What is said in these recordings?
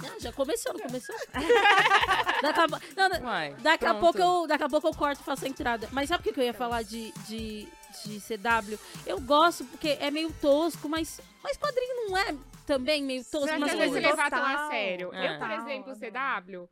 Tá. Ah, já começou, não começou? daqui a, não, não, Uai, daqui a pouco eu, daqui a pouco eu corto e faço a entrada. Mas sabe o que eu ia falar de, de, de CW? Eu gosto porque é meio tosco, mas, mas quadrinho não é também meio tosco. Mas eles se levar tão a sério? É. Eu, por exemplo, o CW,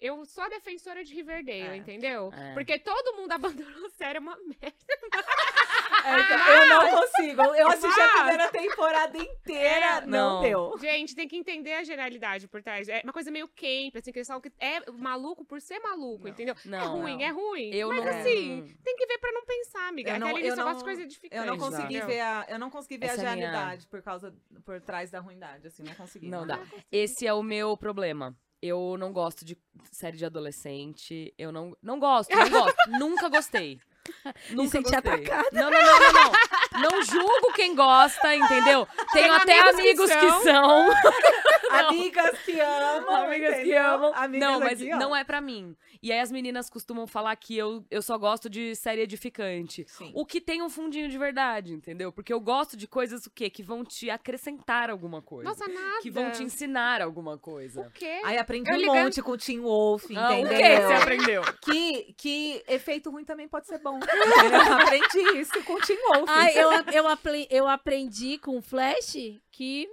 eu sou a defensora de Riverdale, É. entendeu? É. Porque todo mundo abandonou a série, é uma merda. É, então, eu não consigo. Eu assisti a primeira temporada inteira, É, não, não. deu. Gente, tem que entender a generalidade por trás. É uma coisa meio camp, assim, que eles falam que é maluco por ser maluco, entendeu? é Não, ruim, não. é ruim. Eu Mas não- assim, tem que ver pra não pensar, amiga. Eu Eu não- não, eu só gosta de não- coisa Eu edificante. não consegui ver a, eu não consegui ver Essa a é a minha- por causa por trás da ruindade, assim, não consegui. Não não dá. Esse é o meu problema. Eu não gosto de série de adolescente. Eu não, não gosto, não gosto. Nunca gostei. Nunca gostei. atacada. Não, não, não, não, não. Não julgo quem gosta, entendeu? Tenho até amigos amigos que que são. Amigas que amam, Amigas que entendeu? amam. Amigas não, mas aqui, não é pra mim. E aí as meninas costumam falar que eu, eu só gosto de série edificante. Sim. O que tem um fundinho de verdade, entendeu? Porque eu gosto de coisas o quê? Que vão te acrescentar alguma coisa. Nossa, nada. que vão te ensinar alguma coisa. O quê? Aí aprendi Eu um ligando- monte com o Tim Wolf, Ah, entendeu? o que você aprendeu? Que, que efeito ruim também pode ser bom. entendeu? Aprendi isso com o Tim Wolf. Ai, eu, eu, apre- eu aprendi com o Flash que,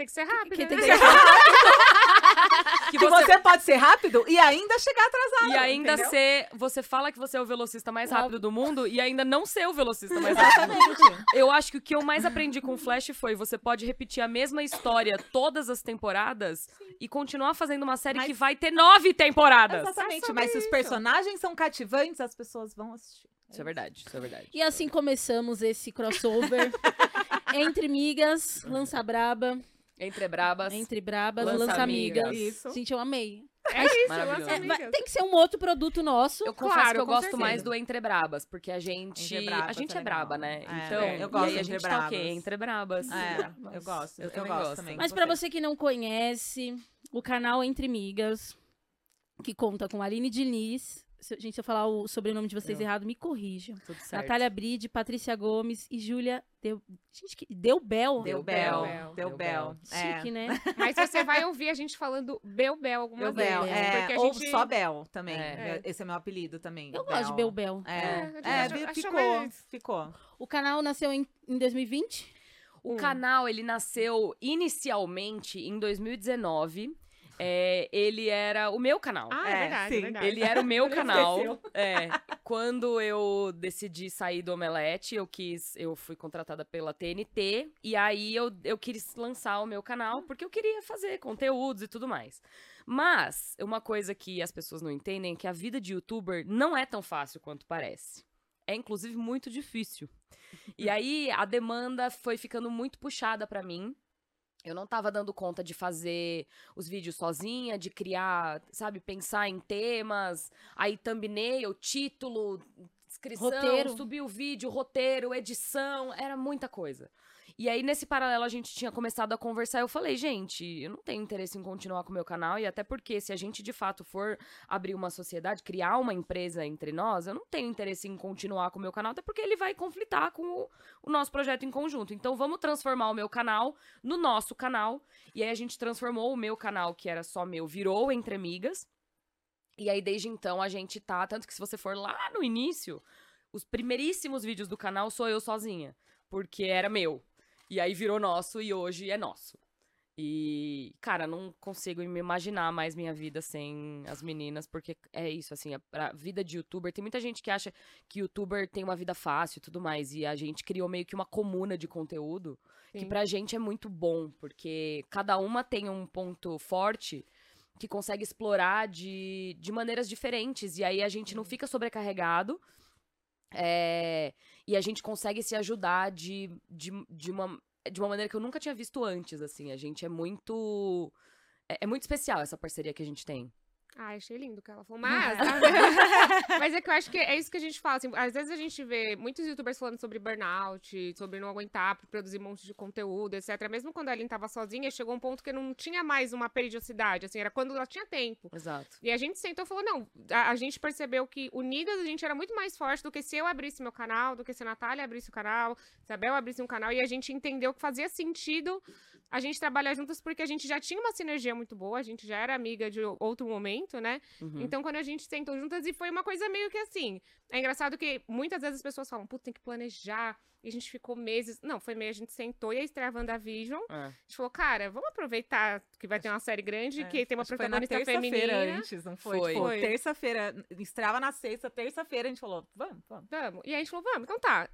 Tem que ser rápido, que né? tem que ser Que que você você pode ser rápido e ainda chegar atrasado. E ainda entendeu? ser. Você fala que você é o velocista mais rápido do mundo e ainda não ser o velocista mais Exatamente. rápido. do mundo. Eu acho que o que eu mais aprendi com o Flash foi: você pode repetir a mesma história todas as temporadas e continuar fazendo uma série Mas- que vai ter nove temporadas. Exatamente, mas se os personagens são cativantes, as pessoas vão assistir. Isso é verdade, isso é verdade. E assim começamos esse crossover entre migas, lança braba, Entre Brabas. entre brabas, Lança lança, amigas. amigas. Isso. Gente, eu amei. É isso, Maravilhoso. lança É, amigas. tem que ser um outro produto nosso. Eu confesso Claro, que eu gosto certeza. mais do Entre Brabas, porque a gente. Brabas a gente é é braba, né? É, então, eu gosto e aí a de gente Entre tá o quê? Brabas. Entre Brabas. É, eu gosto. Eu Eu, também gosto também. Mas vocês. você que não conhece, o canal Entre Migas, que conta com Aline Diniz. Se, gente, se eu falar o sobrenome de vocês Eu. errado, me corrijam. Tudo certo. Natália Bride, Patrícia Gomes e Júlia Deu... Gente, que... Deu Deu bel, bel. deu bel. É. Chique, né? Mas você vai ouvir a gente falando Bel Bel algumas Deu bel, vezes. é. Porque a Ou gente... só Bel também. É. Esse é meu apelido também. Eu gosto de Belbel. É, É, é, acho ficou, mais- ficou. O canal nasceu em, em 2020. O Hum. canal, ele nasceu inicialmente em 2019. É, ele era o meu canal. Ah, é, É, verdade, sim. verdade. Ele era o meu canal. É, quando eu decidi sair do Omelete, eu quis, eu fui contratada pela TNT e aí eu, eu quis lançar o meu canal porque eu queria fazer conteúdos e tudo mais. Mas uma coisa que as pessoas não entendem é que a vida de youtuber não é tão fácil quanto parece. É inclusive muito difícil. E aí a demanda foi ficando muito puxada pra mim. Eu não tava dando conta de fazer os vídeos sozinha, de criar, sabe, pensar em temas, aí thumbnail, título, descrição, Roteiro. subir o vídeo, roteiro, edição, era muita coisa. E aí, nesse paralelo, a gente tinha começado a conversar. Eu falei, gente, eu não tenho interesse em continuar com o meu canal. E até porque, se a gente de fato for abrir uma sociedade, criar uma empresa entre nós, eu não tenho interesse em continuar com o meu canal, até porque ele vai conflitar com o, o nosso projeto em conjunto. Então, vamos transformar o meu canal no nosso canal. E aí, a gente transformou o meu canal, que era só meu, virou Entre Amigas. E aí, desde então, a gente tá. Tanto que, se você for lá no início, os primeiríssimos vídeos do canal sou eu sozinha. Porque era meu. E aí virou nosso e hoje é nosso. E, cara, não consigo me imaginar mais minha vida sem as meninas, porque é isso, assim, a, vida de youtuber. Tem muita gente que acha que youtuber tem uma vida fácil e tudo mais. E a gente criou meio que uma comuna de conteúdo que Sim. pra gente é muito bom, porque cada uma tem um ponto forte que consegue explorar de, de maneiras diferentes. E aí a gente não fica sobrecarregado. é, e a gente consegue se ajudar de, de, de, uma, de uma maneira que eu nunca tinha visto antes, assim. A gente é muito. É, é muito especial essa parceria que a gente tem. Ai, achei lindo o que ela falou. Mas, mas é que eu acho que é isso que a gente fala. Assim, às vezes a gente vê muitos youtubers falando sobre burnout, sobre não aguentar produzir um monte de conteúdo, etc. Mesmo quando a Aline tava sozinha, chegou um ponto que não tinha mais uma periodicidade, assim, era quando ela tinha tempo. Exato. E a gente sentou e falou: não, a, a gente percebeu que unidas a gente era muito mais forte do que se eu abrisse meu canal, do que se a Natália abrisse o canal, se a Bel abrisse um canal, e a gente entendeu que fazia sentido a gente trabalhar juntas porque a gente já tinha uma sinergia muito boa, a gente já era amiga de outro momento, né? Uhum. Então, quando a gente sentou juntas, e foi uma coisa meio que assim. É engraçado que muitas vezes as pessoas falam, putz, tem que planejar. E a gente ficou meses. Não, foi meio, a gente sentou e a estreia WandaVision. É. A gente falou, cara, vamos aproveitar que vai ter uma série grande, É, que tem uma acho que foi na protagonista terça-feira feminina. antes, não foi? Foi. Tipo, Foi. terça-feira, estreava na sexta, terça-feira a gente falou, vamos, vamos. Vamos. E aí a gente falou, vamos, então tá.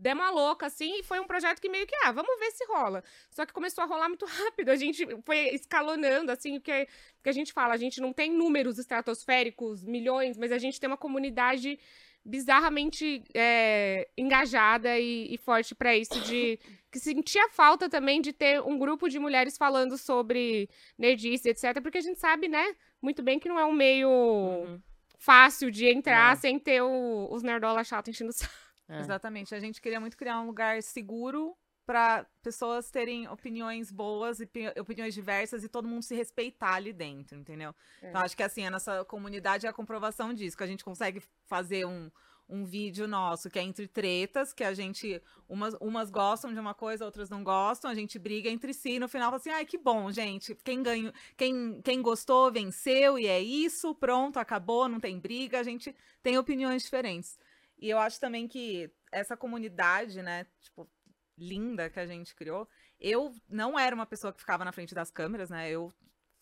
Demos uma louca, assim, e foi um projeto que meio que, ah, vamos ver se rola. Só que começou a rolar muito rápido. A gente foi escalonando, assim, porque, porque a gente fala, a gente não tem números estratosféricos, milhões, mas a gente tem uma comunidade bizarramente é, engajada e, e forte pra isso, de que sentia falta também de ter um grupo de mulheres falando sobre nerdice, etc. Porque a gente sabe, né, muito bem que não é um meio Uhum. fácil de entrar Não. sem ter o- os nerdola chato enchendo o saco. É. Exatamente. A gente queria muito criar um lugar seguro para pessoas terem opiniões boas e pi- opiniões diversas e todo mundo se respeitar ali dentro, entendeu? É. Então acho que assim, a nossa comunidade é a comprovação disso, que a gente consegue fazer um, um vídeo nosso que é entre tretas, que a gente, umas, umas gostam de uma coisa, outras não gostam, a gente briga entre si, e no final fala assim, ai, que bom, gente, quem ganhou, quem, quem gostou, venceu, e é isso, pronto, acabou, não tem briga, a gente tem opiniões diferentes. E eu acho também que essa comunidade, né, tipo, linda que a gente criou, eu não era uma pessoa que ficava na frente das câmeras, né, eu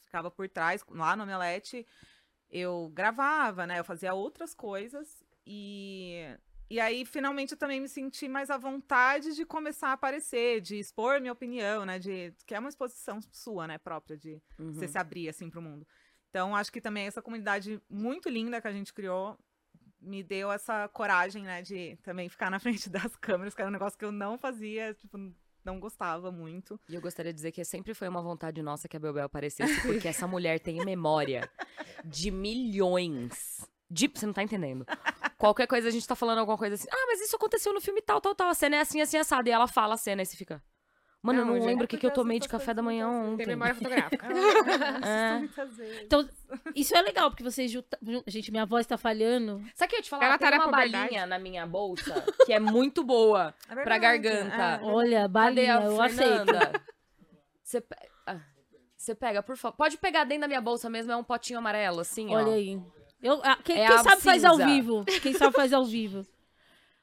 ficava por trás, lá no Omelete, eu gravava, né, eu fazia outras coisas, e, e aí, finalmente, eu também me senti mais à vontade de começar a aparecer, de expor minha opinião, né, de, que é uma exposição sua, né, própria, de Uhum. você se abrir, assim, pro mundo. Então, acho que também essa comunidade muito linda que a gente criou me deu essa coragem, né, de também ficar na frente das câmeras, que era um negócio que eu não fazia, tipo, não gostava muito. E eu gostaria de dizer que sempre foi uma vontade nossa que a Bebel aparecesse, porque essa mulher tem memória de milhões. De... Você não tá entendendo. Qualquer coisa, a gente tá falando alguma coisa assim. Ah, mas isso aconteceu no filme tal, tal, tal. A cena é assim, assim, assada. E ela fala a cena e você fica. Mano, eu Não, não gente, lembro o que, que eu tomei de café da manhã ontem. Tem memória fotográfica. É. muitas vezes. Então, isso é legal, porque vocês juntam. Gente, minha voz tá falhando. Sabe o que eu ia te falar? Ela Tem tá uma balinha na minha bolsa que é muito boa É pra garganta. é. Olha, Cadê balinha, a eu aceito. Você pe- ah, Você pega, por favor. Pode pegar dentro da minha bolsa mesmo, é um potinho amarelo, assim, ó. Olha aí. Eu, ah, quem É quem sabe faz ao vivo? Quem sabe faz ao vivo.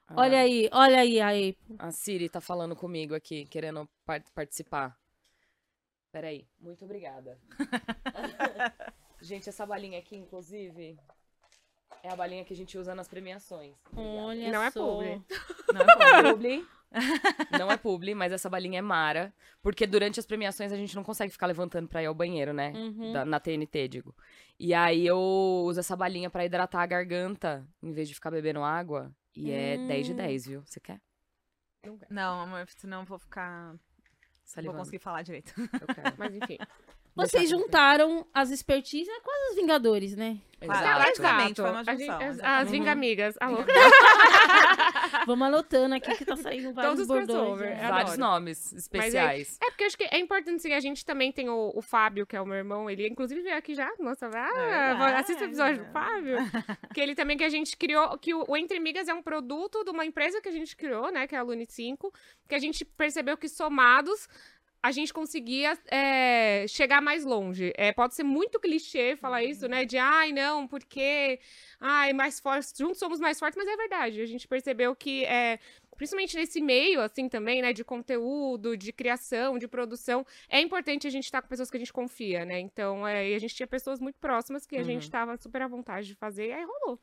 Ah, Olha aí, olha aí, aí. A Siri tá falando comigo aqui, querendo par- participar. Peraí, muito obrigada. gente, essa balinha aqui, inclusive, é a balinha que a gente usa nas premiações. Obrigada. Olha Não é só. publi. Não, é publi. Não é publi, mas essa balinha é Mara. Porque durante as premiações a gente não consegue ficar levantando pra ir ao banheiro, né? Uhum. Da- na TNT, digo. E aí eu uso essa balinha pra hidratar a garganta, em vez de ficar bebendo água. E é Hum. 10 de 10, viu? Você quer? Não, amor, senão eu vou ficar. Não vou Salivando. conseguir falar direito. Eu quero. Mas enfim. Vocês juntaram as expertises, é quase os Vingadores, né? Claro. Exato. Praticamente, foi uma junção, as, as exatamente. Vingamigas. Alô? Vamos anotando aqui que tá saindo vários Todos os bordões. né? Vários adoro. nomes especiais. É porque eu acho que é importante, sim, a gente também tem o, o Fábio, que é o meu irmão, ele inclusive veio aqui já, nossa, ah, verdade. assista o episódio do Fábio, que ele também que a gente criou, que o, o Entre Migas é um produto de uma empresa que a gente criou, né, que é a Lune 5, que a gente percebeu que somados a gente conseguia é, chegar mais longe. É, pode ser muito clichê falar isso, né? De ai, não, porque ai, mais fortes, juntos somos mais fortes, mas é verdade. A gente percebeu que é, principalmente nesse meio, assim, também, né, de conteúdo, de criação, de produção, é importante a gente estar com pessoas que a gente confia, né? Então, é, e a gente tinha pessoas muito próximas que a Uhum. gente tava super à vontade de fazer, e aí rolou.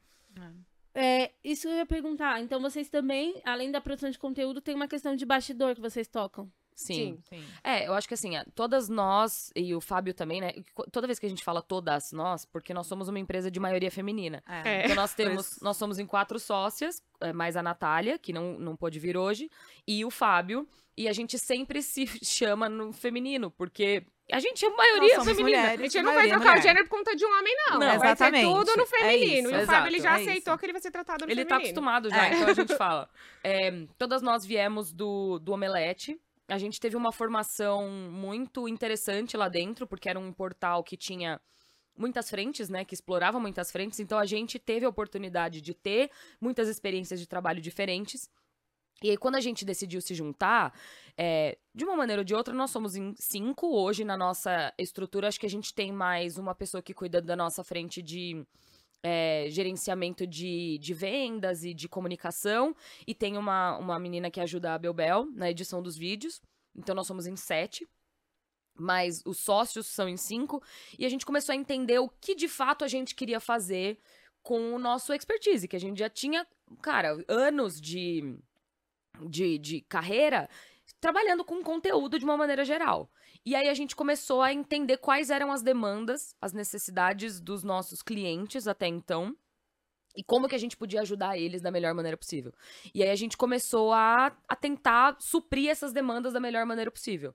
É, isso eu ia perguntar. Então vocês também, além da produção de conteúdo, tem uma questão de bastidor que vocês tocam. Sim. Sim. É, eu acho que assim, é, todas nós, e o Fábio também, né? Toda vez que a gente fala todas nós, porque nós somos uma empresa de maioria feminina. É. É. Então nós temos, nós somos em quatro sócias, é, mais a Natália, que não, não pôde vir hoje, e o Fábio. E a gente sempre se chama no feminino, porque a gente é maioria Nós somos feminina. mulheres. A gente não vai trocar o gênero por conta de um homem, não. Não, vai ser tudo no É feminino. isso, e o Fábio, ele já é aceitou isso. que ele vai ser tratado no Ele tá feminino. acostumado já, É. então a gente fala. É, todas nós viemos do, do Omelete. A gente teve uma formação muito interessante lá dentro, porque era um portal que tinha muitas frentes, né? Que explorava muitas frentes. Então a gente teve a oportunidade de ter muitas experiências de trabalho diferentes. E aí, quando a gente decidiu se juntar, é, de uma maneira ou de outra, nós somos em cinco. Hoje, na nossa estrutura, acho que a gente tem mais uma pessoa que cuida da nossa frente de é, gerenciamento de, de vendas e de comunicação. E tem uma, uma menina que ajuda a Belbel na edição dos vídeos. Então, nós somos em sete. Mas os sócios são em cinco. E a gente começou a entender o que de fato a gente queria fazer com o nosso expertise, que a gente já tinha, cara, anos de de, de carreira trabalhando com conteúdo de uma maneira geral. E aí a gente começou a entender quais eram as demandas, as necessidades dos nossos clientes até então. E como que a gente podia ajudar eles da melhor maneira possível. E aí a gente começou a, a tentar suprir essas demandas da melhor maneira possível.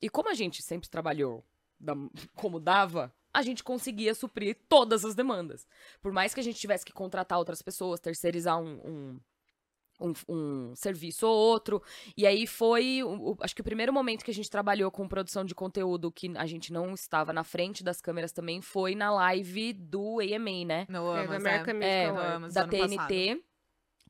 E como a gente sempre trabalhou da, como dava, a gente conseguia suprir todas as demandas. Por mais que a gente tivesse que contratar outras pessoas, terceirizar um, um um, um, serviço ou outro. E aí foi, o, acho que o primeiro momento que a gente trabalhou com produção de conteúdo que a gente não estava na frente das câmeras também foi na live do AMA, né? No É, Amas, É, Awards. Amas, da TNT. passado.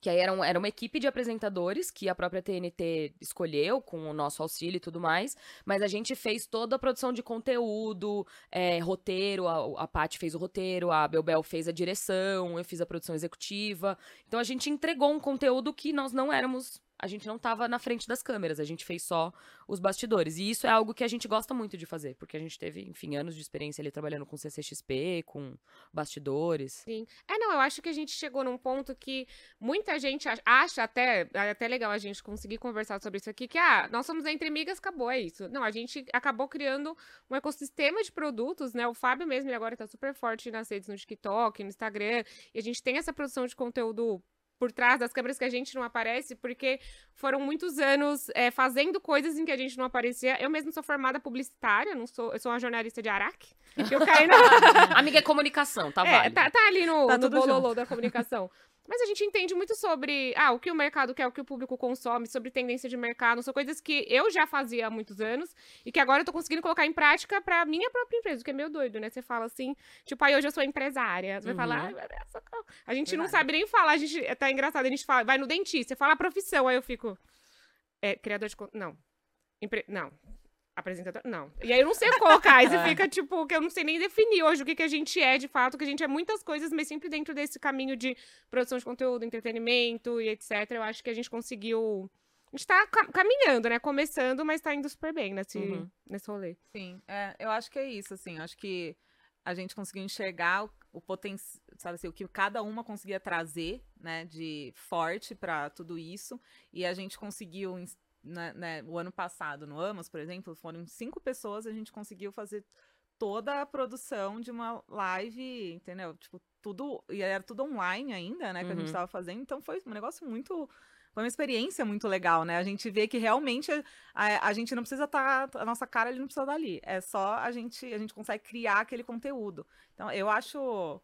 Que aí era, um- era uma equipe de apresentadores que a própria TNT escolheu, com o nosso auxílio e tudo mais. Mas a gente fez toda a produção de conteúdo, é, roteiro, a, a Paty fez o roteiro, a Belbel fez a direção, eu fiz a produção executiva. Então a gente entregou um conteúdo que nós não éramos. A gente não estava na frente das câmeras, a gente fez só os bastidores. E isso é algo que a gente gosta muito de fazer, porque a gente teve, enfim, anos de experiência ali trabalhando com CCXP, com bastidores. Sim. É, não, eu acho que a gente chegou num ponto que muita gente ach- acha até, é até legal a gente conseguir conversar sobre isso aqui, que, ah, nós somos entre amigas, acabou, é isso. Não, a gente acabou criando um ecossistema de produtos, né? O Fábio mesmo, ele agora tá super forte nas redes no TikTok, no Instagram, e a gente tem essa produção de conteúdo por trás das câmeras que a gente não aparece, porque foram muitos anos é, fazendo coisas em que a gente não aparecia. Eu mesmo sou formada publicitária, não sou, eu sou uma jornalista de Araque. Eu caí na, Amiga é comunicação, tá é, válido. tá, tá ali no, Tá no bololô da comunicação. Mas a gente entende muito sobre ah, o que o mercado quer, o que o público consome, sobre tendência de mercado. São coisas que eu já fazia há muitos anos e que agora eu tô conseguindo colocar em prática pra minha própria empresa, o que é meio doido, né? Você fala assim, tipo, aí hoje eu sou empresária. Você vai falar, Uhum. ai, meu Deus, socorro. A gente não sabe nem falar, a gente tá engraçado, a gente fala, vai no dentista, você fala a profissão, aí eu fico. É, criador de. Não. Empre... Não. Apresentador? Não. E aí eu não sei colocar. Você É. fica, tipo, que eu não sei nem definir hoje o que, que a gente é de fato, que a gente é muitas coisas, mas sempre dentro desse caminho de produção de conteúdo, entretenimento e etc. Eu acho que a gente conseguiu. A gente tá ca- caminhando, né? Começando, mas tá indo super bem nesse, Uhum. nesse rolê. Sim, é, eu acho que é isso, assim, acho que a gente conseguiu enxergar o, o potencial, sabe assim, o que cada uma conseguia trazer, né, de forte pra tudo isso, e a gente conseguiu, né, né, o ano passado, no Amos, por exemplo, foram cinco pessoas, a gente conseguiu fazer toda a produção de uma live, entendeu? Tipo, tudo, e era tudo online ainda, né, que a gente Uhum. tava fazendo, então foi um negócio muito... Foi uma experiência muito legal, né? A gente vê que realmente a, a gente não precisa estar. a nossa cara ele não precisa estar ali. É só a gente. A gente consegue criar aquele conteúdo. Então, eu acho.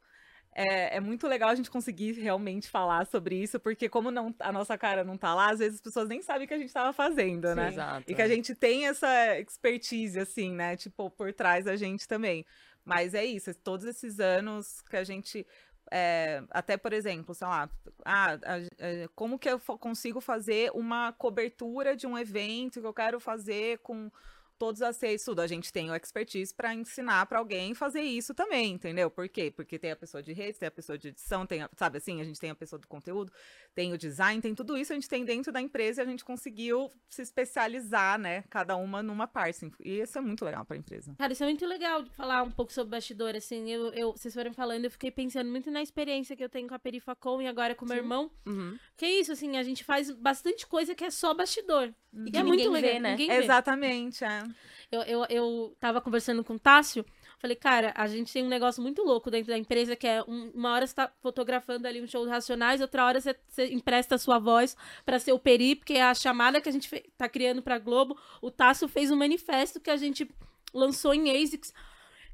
É, é muito legal a gente conseguir realmente falar sobre isso, porque como não, a nossa cara não tá lá, às vezes as pessoas nem sabem o que a gente tava fazendo, né? Exato. E que a gente tem essa expertise, assim, né? Tipo, por trás da gente também. Mas é isso, todos esses anos que a gente. é, até, por exemplo, sei lá, ah, é, como que eu consigo fazer uma cobertura de um evento que eu quero fazer com todos as seis, tudo. A gente tem o expertise para ensinar para alguém fazer isso também, entendeu? Por quê? Porque tem a pessoa de redes, tem a pessoa de edição, tem, a- sabe assim, a gente tem a pessoa do conteúdo, tem o design, tem tudo isso a gente tem dentro da empresa e a gente conseguiu se especializar, né, cada uma numa parte. E isso é muito legal para a empresa. Cara, isso é muito legal de falar um pouco sobre bastidor, assim. Eu, eu, vocês foram falando, eu fiquei pensando muito na experiência que eu tenho com a Perifacom e agora com o meu Sim. irmão. Uhum. Que é isso, assim, a gente faz bastante coisa que é só bastidor. E Que é muito ninguém legal. vê, né? Vê. Exatamente, é. Eu, eu, eu tava conversando com o Tássio, falei, cara, a gente tem um negócio muito louco dentro da empresa, que é um- uma hora você tá fotografando ali um show do Racionais, outra hora você, você empresta a sua voz pra ser o Peri, porque é a chamada que a gente tá criando pra Globo. O Tássio fez um manifesto que a gente lançou em ASICS.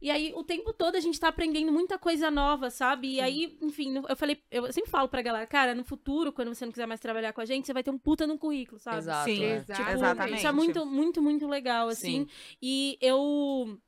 E aí, o tempo todo a gente tá aprendendo muita coisa nova, sabe? E aí, enfim, eu falei, eu sempre falo pra galera, cara, no futuro, quando você não quiser mais trabalhar com a gente, você vai ter um puta no currículo, sabe? Exato. Sim, é. Tipo, Exatamente. Isso é muito, muito, muito legal, assim. Sim. E eu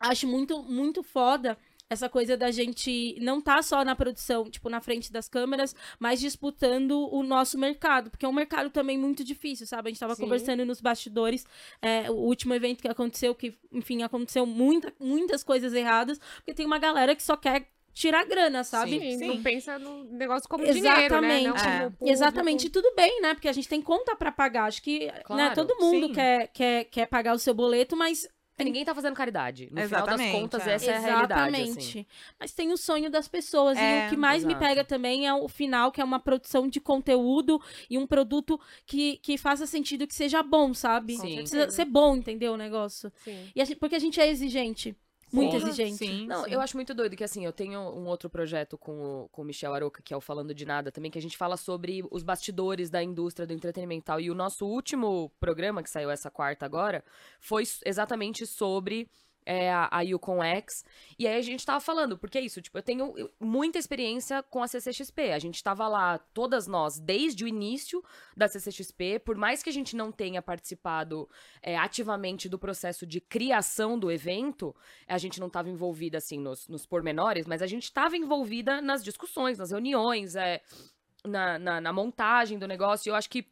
acho muito, muito foda essa coisa da gente não tá só na produção, tipo, na frente das câmeras, mas disputando o nosso mercado, porque é um mercado também muito difícil, sabe? A gente tava Sim. conversando nos bastidores, é, o último evento que aconteceu, que, enfim, aconteceu muita, muitas coisas erradas, porque tem uma galera que só quer tirar grana, sabe? Sim, Sim. não pensa no negócio como dinheiro, né? Não Exatamente. como É. público. Exatamente, e tudo bem, né? Porque a gente tem conta pra pagar. Acho que né, Claro, todo mundo sim. quer, quer, quer pagar o seu boleto, mas Ninguém tá fazendo caridade. No final Exatamente, das contas, é. essa é a realidade. assim. Exatamente. Mas tem o sonho das pessoas. e É, o que mais me exato. pega também é o final, que é uma produção de conteúdo e um produto que, que faça sentido, que seja bom, sabe? Sim. Precisa ser bom, entendeu? O negócio. Sim. E a gente- porque a gente é exigente. Muito exigente. Sim, Não, sim. eu acho muito doido que assim, eu tenho um outro projeto com o, com o Michel Aroca, que é o Falando de Nada também, que a gente fala sobre os bastidores da indústria do entretenimento e tal. E o nosso último programa, que saiu essa quarta agora, foi exatamente sobre é, a, a Yukon X. E aí a gente tava falando, porque é isso, tipo, eu tenho muita experiência com a CCXP. A gente tava lá, todas nós, desde o início da CCXP, por mais que a gente não tenha participado é, ativamente do processo de criação do evento, a gente não estava envolvida assim nos, nos pormenores, mas a gente estava envolvida nas discussões, nas reuniões, é, na, na, na montagem do negócio. E eu acho que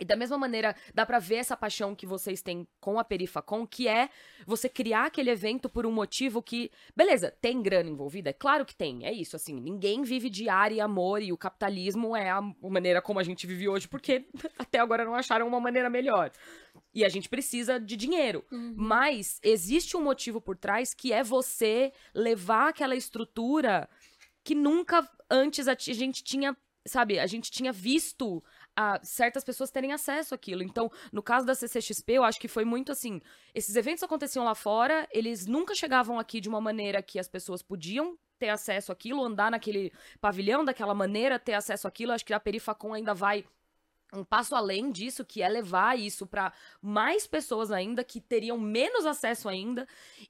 e da mesma maneira, dá pra ver essa paixão que vocês têm com a Perifacom, que é você criar aquele evento por um motivo que, beleza, tem grana envolvida? É claro que tem, é isso, assim, ninguém vive de ar e amor, e o capitalismo é a maneira como a gente vive hoje, porque até agora não acharam uma maneira melhor. E a gente precisa de dinheiro. Mas existe um motivo por trás que é você levar aquela estrutura que nunca antes a gente tinha, sabe, a gente tinha visto a certas pessoas terem acesso àquilo. Então, no caso da CCXP, eu acho que foi muito assim, esses eventos aconteciam lá fora, eles nunca chegavam aqui de uma maneira que as pessoas podiam ter acesso àquilo, andar naquele pavilhão daquela maneira, ter acesso àquilo. Acho que a Perifacom ainda vai um passo além disso, que é levar isso para mais pessoas ainda que teriam menos acesso ainda.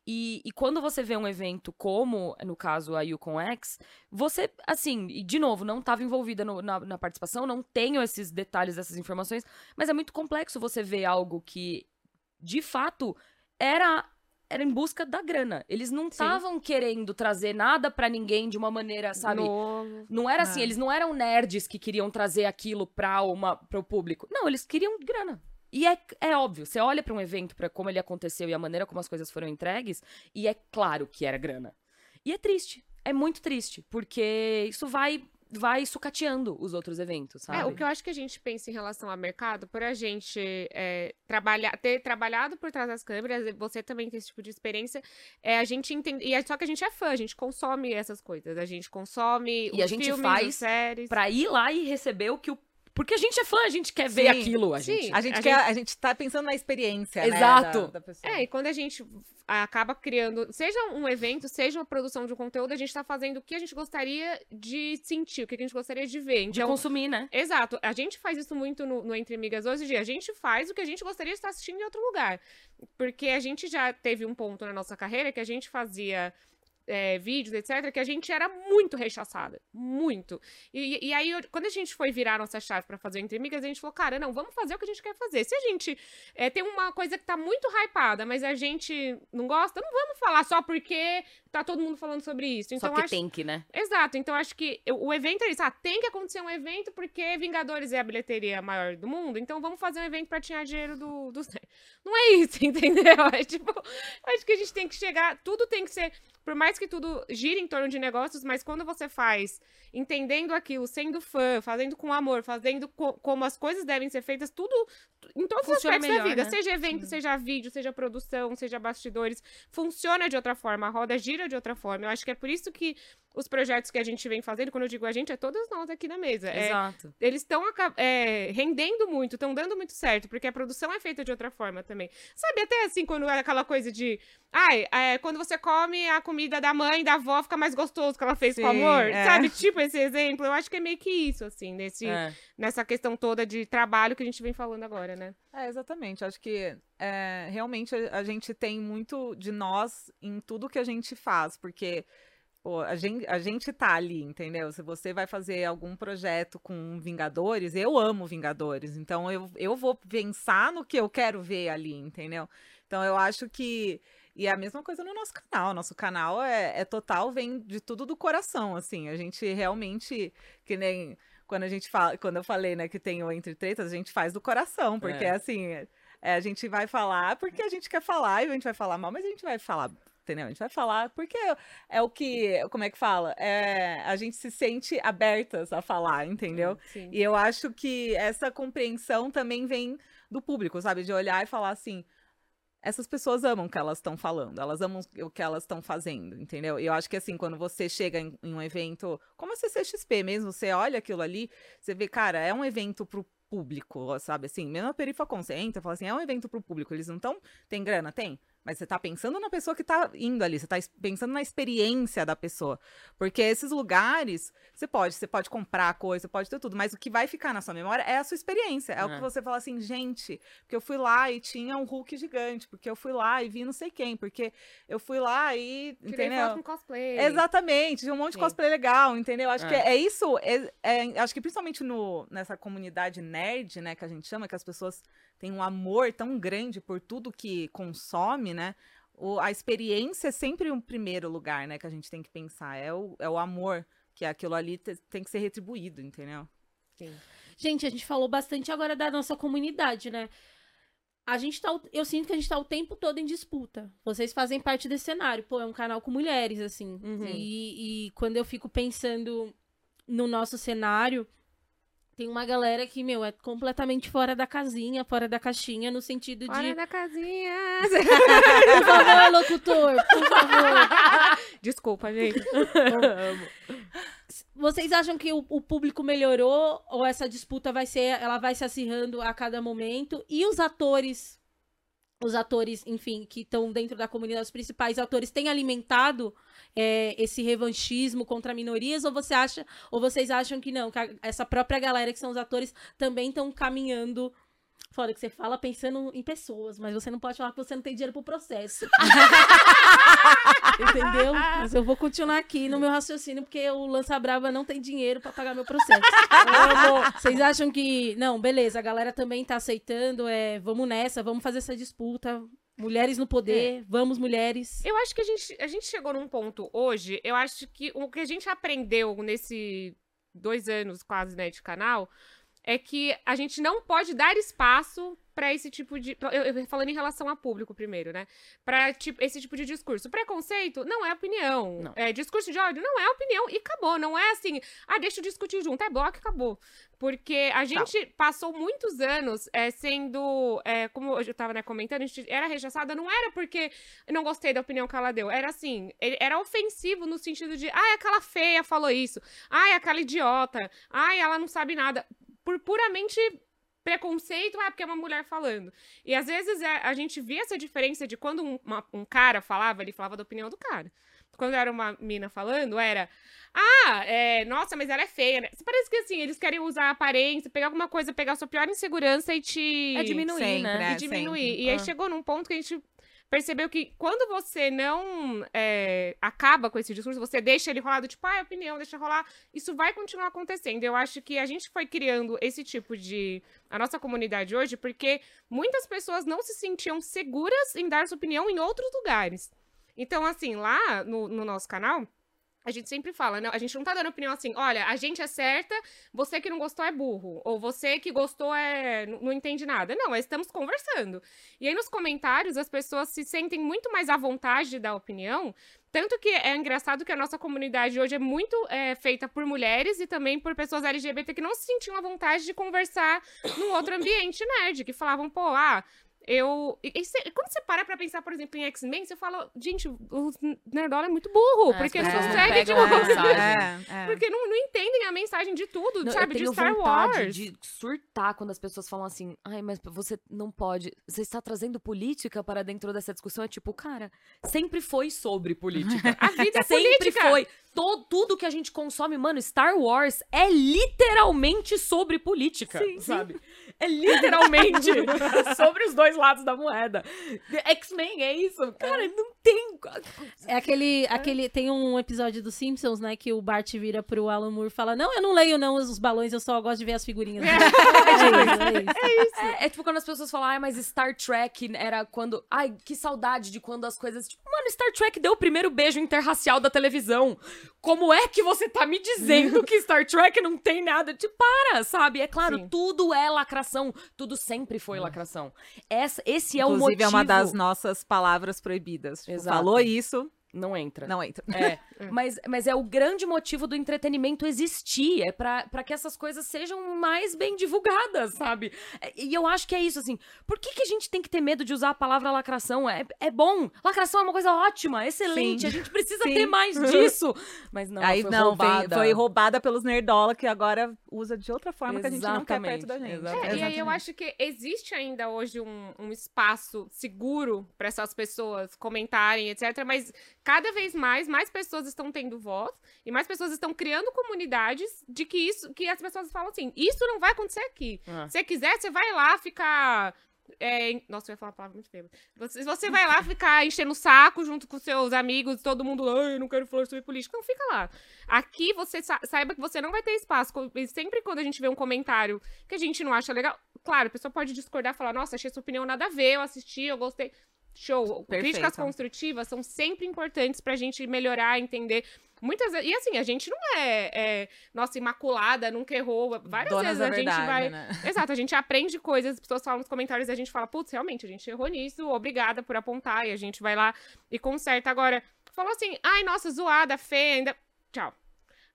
E, e quando você vê um evento como, no caso, a Yukon X, você, assim, de novo, não estava envolvida no- na, na participação, não tenho esses detalhes, essas informações, mas é muito complexo você ver algo que, de fato, era. Era em busca da grana. Eles não estavam querendo trazer nada pra ninguém de uma maneira, sabe? Novo. Não era assim, Ah. eles não eram nerds que queriam trazer aquilo pra uma para o público. Não, eles queriam grana. E é, é óbvio, você olha pra um evento, pra como ele aconteceu e a maneira como as coisas foram entregues, e é claro que era grana. E é triste, é muito triste, porque isso vai vai sucateando os outros eventos, sabe? É, o que eu acho que a gente pensa em relação ao mercado, por a gente é, trabalhar, ter trabalhado por trás das câmeras, você também tem esse tipo de experiência, é a gente entende, e é só que a gente é fã, a gente consome essas coisas, a gente consome E a os gente filmes, faz séries. Pra ir lá e receber o que o porque a gente é fã, a gente quer ver Sim, aquilo, a sim. gente. A gente, A quer, gente- a gente tá pensando na experiência, né, Exato. da- da pessoa. É, e quando a gente acaba criando, seja um evento, seja uma produção de um conteúdo, a gente tá fazendo o que a gente gostaria de sentir, o que a gente gostaria de ver. de Então, consumir, né? Exato. A gente faz isso muito no, no Entre Amigas hoje em dia. A gente faz o que a gente gostaria de estar assistindo em outro lugar. Porque a gente já teve um ponto na nossa carreira que a gente fazia é, vídeos, etc., que a gente era muito rechaçada. Muito. E, e aí, eu- quando a gente foi virar nossa chave pra fazer Entre Amigas, a gente falou, cara, não, vamos fazer o que a gente quer fazer. Se a gente é, tem uma coisa que tá muito hypada, mas a gente não gosta, não vamos falar só porque tá todo mundo falando sobre isso. Então, Só que acho... tem que, né? Exato, então acho que o evento é isso. Ah, tem que acontecer um evento porque Vingadores é a bilheteria maior do mundo, então vamos fazer um evento pra tirar dinheiro do, dos. Não é isso, entendeu? É tipo, acho que a gente tem que chegar. Tudo tem que ser. Por mais que tudo gire em torno de negócios, mas quando você faz entendendo aquilo, sendo fã, fazendo com amor, fazendo co- como as coisas devem ser feitas, tudo em todos os Funciona aspectos melhor, da vida. né? Seja evento, seja vídeo, seja produção, seja bastidores. Funciona de outra forma, a roda gira de outra forma. Eu acho que é por isso que os projetos que a gente vem fazendo, quando eu digo a gente, é todas nós aqui na mesa. É, Exato. eles estão rendendo muito, estão dando muito certo, porque a produção é feita de outra forma também. Sabe, até assim, quando é aquela coisa de. Ai, é, quando você come a comida da mãe, da avó, fica mais gostoso que ela fez com Sim, amor. é. Sabe, tipo esse exemplo? Eu acho que é meio que isso, assim, nesse, É. nessa questão toda de trabalho que a gente vem falando agora, né? É, exatamente. Acho que é, realmente a, a gente tem muito de nós em tudo que a gente faz, porque pô, a, gente, a gente tá ali, entendeu? Se você vai fazer algum projeto com Vingadores, eu amo Vingadores, então eu, eu vou pensar no que eu quero ver ali, entendeu? Então eu acho que E é a mesma coisa no nosso canal. Nosso canal é, é total, vem de tudo do coração, assim. A gente realmente, que nem quando a gente fala, quando eu falei, né, que tem o Entre Tretas, a gente faz do coração, porque É. assim, é, a gente vai falar porque a gente quer falar e a gente vai falar mal, mas a gente vai falar, entendeu? A gente vai falar porque é o que, como é que fala? É, a gente se sente abertas a falar, entendeu? Sim. E eu acho que essa compreensão também vem do público, sabe? De olhar e falar assim. Essas pessoas amam o que elas estão falando, elas amam o que elas estão fazendo, entendeu? E eu acho que assim, quando você chega em, em um evento como a CCXP mesmo, você olha aquilo ali, você vê, cara, é um evento pro público, sabe? Assim, mesmo a Perifacon, você entra e fala assim, é um evento pro público, eles não estão. Tem grana? Tem. Mas você tá pensando na pessoa que tá indo ali, você tá es- pensando na experiência da pessoa. Porque esses lugares, você pode, você pode comprar coisa, você pode ter tudo, mas o que vai ficar na sua memória é a sua experiência. É, o É. que você fala assim, gente, porque eu fui lá e tinha um Hulk gigante, porque eu fui lá e vi não sei quem, porque eu fui lá e. Tirei entendeu? foto com cosplay. Exatamente, tinha um monte de Sim. cosplay legal, entendeu? Acho É. que é isso, é- é- acho que principalmente no, nessa comunidade nerd, né, que a gente chama, que as pessoas têm um amor tão grande por tudo que consome, né? O- a experiência é sempre um primeiro lugar, né, que a gente tem que pensar. É o, é o amor, que aquilo ali te- tem que ser retribuído, entendeu? Sim. Gente, a gente falou bastante agora da nossa comunidade, né? A gente tá, eu sinto que a gente tá o tempo todo em disputa. Vocês fazem parte desse cenário. Pô, é um canal com mulheres, assim. Uhum. E, e quando eu fico pensando no nosso cenário, tem uma galera que, meu, é completamente fora da casinha, fora da caixinha, no sentido Fora de. da casinha. Por favor, locutor, por favor. Desculpa, gente. Vocês acham que o, o público melhorou ou essa disputa vai ser, ela vai se acirrando a cada momento? E os atores, os atores, enfim, que estão dentro da comunidade, os principais atores, têm alimentado é, esse revanchismo contra minorias? Ou você acha, ou vocês acham que não, que a- essa própria galera que são os atores também estão caminhando? Foda que você fala pensando em pessoas, mas você não pode falar que você não tem dinheiro pro processo. Entendeu? Mas eu vou continuar aqui no meu raciocínio, porque o Lança Brava não tem dinheiro pra pagar meu processo. Vocês acham que. Não, beleza, a galera também tá aceitando, é, vamos nessa, vamos fazer essa disputa. Mulheres no poder, vamos, mulheres. Eu acho que a gente, a gente chegou num ponto hoje, eu acho que o que a gente aprendeu nesse dois anos quase, né, de canal, é que a gente não pode dar espaço pra esse tipo de. Eu, eu- falando em relação a público primeiro, né? Pra tipo, esse tipo de discurso. Preconceito não é opinião. Não. É, discurso de ódio não é opinião e acabou. Não é assim, ah, deixa eu discutir junto. É bloco e acabou. Porque a gente passou muitos anos é, sendo. é, como eu tava né, comentando, a gente era rechaçada, não era porque eu não gostei da opinião que ela deu. Era assim, era ofensivo no sentido de, ai, aquela feia falou isso. Ai, aquela idiota. Ai, ela não sabe nada. Por puramente preconceito, é porque é uma mulher falando. E às vezes é, a gente via essa diferença de quando um, uma- um cara falava, ele falava da opinião do cara. Quando era uma mina falando, era. Ah, é, nossa, mas ela é feia, né? Parece que assim, eles querem usar a aparência, pegar alguma coisa, pegar a sua pior insegurança e te. É diminuir, Sempre, né? é. e diminuir. sempre. E aí Ah. chegou num ponto que a gente percebeu que quando você não é, acaba com esse discurso, você deixa ele rolar do tipo, ah, é opinião, deixa rolar, isso vai continuar acontecendo. Eu acho que a gente foi criando esse tipo de. a nossa comunidade hoje, porque muitas pessoas não se sentiam seguras em dar sua opinião em outros lugares. Então, assim, lá no, no nosso canal. A gente sempre fala, né? A gente não tá dando opinião assim, olha, a gente é certa, você que não gostou é burro. Ou você que gostou é. não não entende nada. Não, nós estamos conversando. E aí, nos comentários, as pessoas se sentem muito mais à vontade de dar opinião. Tanto que é engraçado que a nossa comunidade hoje é muito é, feita por mulheres e também por pessoas LGBT que não se sentiam à vontade de conversar num outro ambiente nerd, que falavam, pô, ah. Eu. E, e cê- quando você para pra pensar, por exemplo, em X-Men, você fala, gente, o Nerdola é muito burro, É, as porque pessoas não consegue, pegam tipo, a mensagem. É, é. porque não, não entendem a mensagem de tudo, Não, sabe? eu tenho de Star vontade Wars. de surtar quando as pessoas falam assim, ai, mas você não pode, você está trazendo política para dentro dessa discussão, é tipo, cara, sempre foi sobre política. A vida é sempre política. foi. Tudo que a gente consome, mano, Star Wars é literalmente sobre política, sabe? É literalmente sobre os dois lados da moeda. X-Men é isso. Cara, não tem. É aquele, aquele. Tem um episódio dos Simpsons, né? Que o Bart vira pro Alan Moore e fala: Não, eu não leio não os balões, eu só gosto de ver as figurinhas. é, isso, é, isso. É, é, tipo quando as pessoas falam, ai, mas Star Trek era quando. Ai, que saudade de quando as coisas. Tipo, mano, Star Trek deu o primeiro beijo interracial da televisão. Como é que você tá me dizendo que Star Trek não tem nada? Tipo, para, sabe? É claro, Sim. tudo é lacração. Tudo sempre foi lacração. Essa, esse é Inclusive, o motivo. é uma das nossas palavras proibidas. Tipo, Exato. Falou isso, não entra. Não entra. É. mas, mas é o grande motivo do entretenimento existir. É para que essas coisas sejam mais bem divulgadas, sabe? É, e eu acho que é isso, assim. Por que, que a gente tem que ter medo de usar a palavra lacração? É, é bom. Lacração é uma coisa ótima, excelente. Sim. A gente precisa Sim. ter mais disso. Mas não, Aí, foi não, roubada. foi roubada pelos nerdola que agora usa de outra forma Exatamente. que a gente não quer perto da gente. É, e aí eu acho que existe ainda hoje um, um espaço seguro para essas pessoas comentarem, etc. Mas cada vez mais, mais pessoas estão tendo voz e mais pessoas estão criando comunidades de que isso, que as pessoas falam assim, isso não vai acontecer aqui. Ah. Se você quiser, você vai lá ficar é, nossa, eu ia falar uma palavra muito feia. Você, você vai lá ficar enchendo o saco junto com seus amigos, todo mundo lá, eu não quero falar sobre política. Não, fica lá. Aqui você sa saiba que você não vai ter espaço. E sempre quando a gente vê um comentário que a gente não acha legal, claro, a pessoa pode discordar e falar, nossa, achei sua opinião nada a ver, eu assisti, eu gostei. Show. Perfeito. Críticas construtivas são sempre importantes pra gente melhorar, entender. Muitas E assim, a gente não é, é nossa, imaculada, nunca errou. Várias Donas vezes a verdade, gente vai. Né? Exato, a gente aprende coisas, as pessoas falam nos comentários e a gente fala, putz, realmente, a gente errou nisso, obrigada por apontar. E a gente vai lá e conserta. Agora, falou assim, ai, nossa, zoada, feia, ainda. Tchau.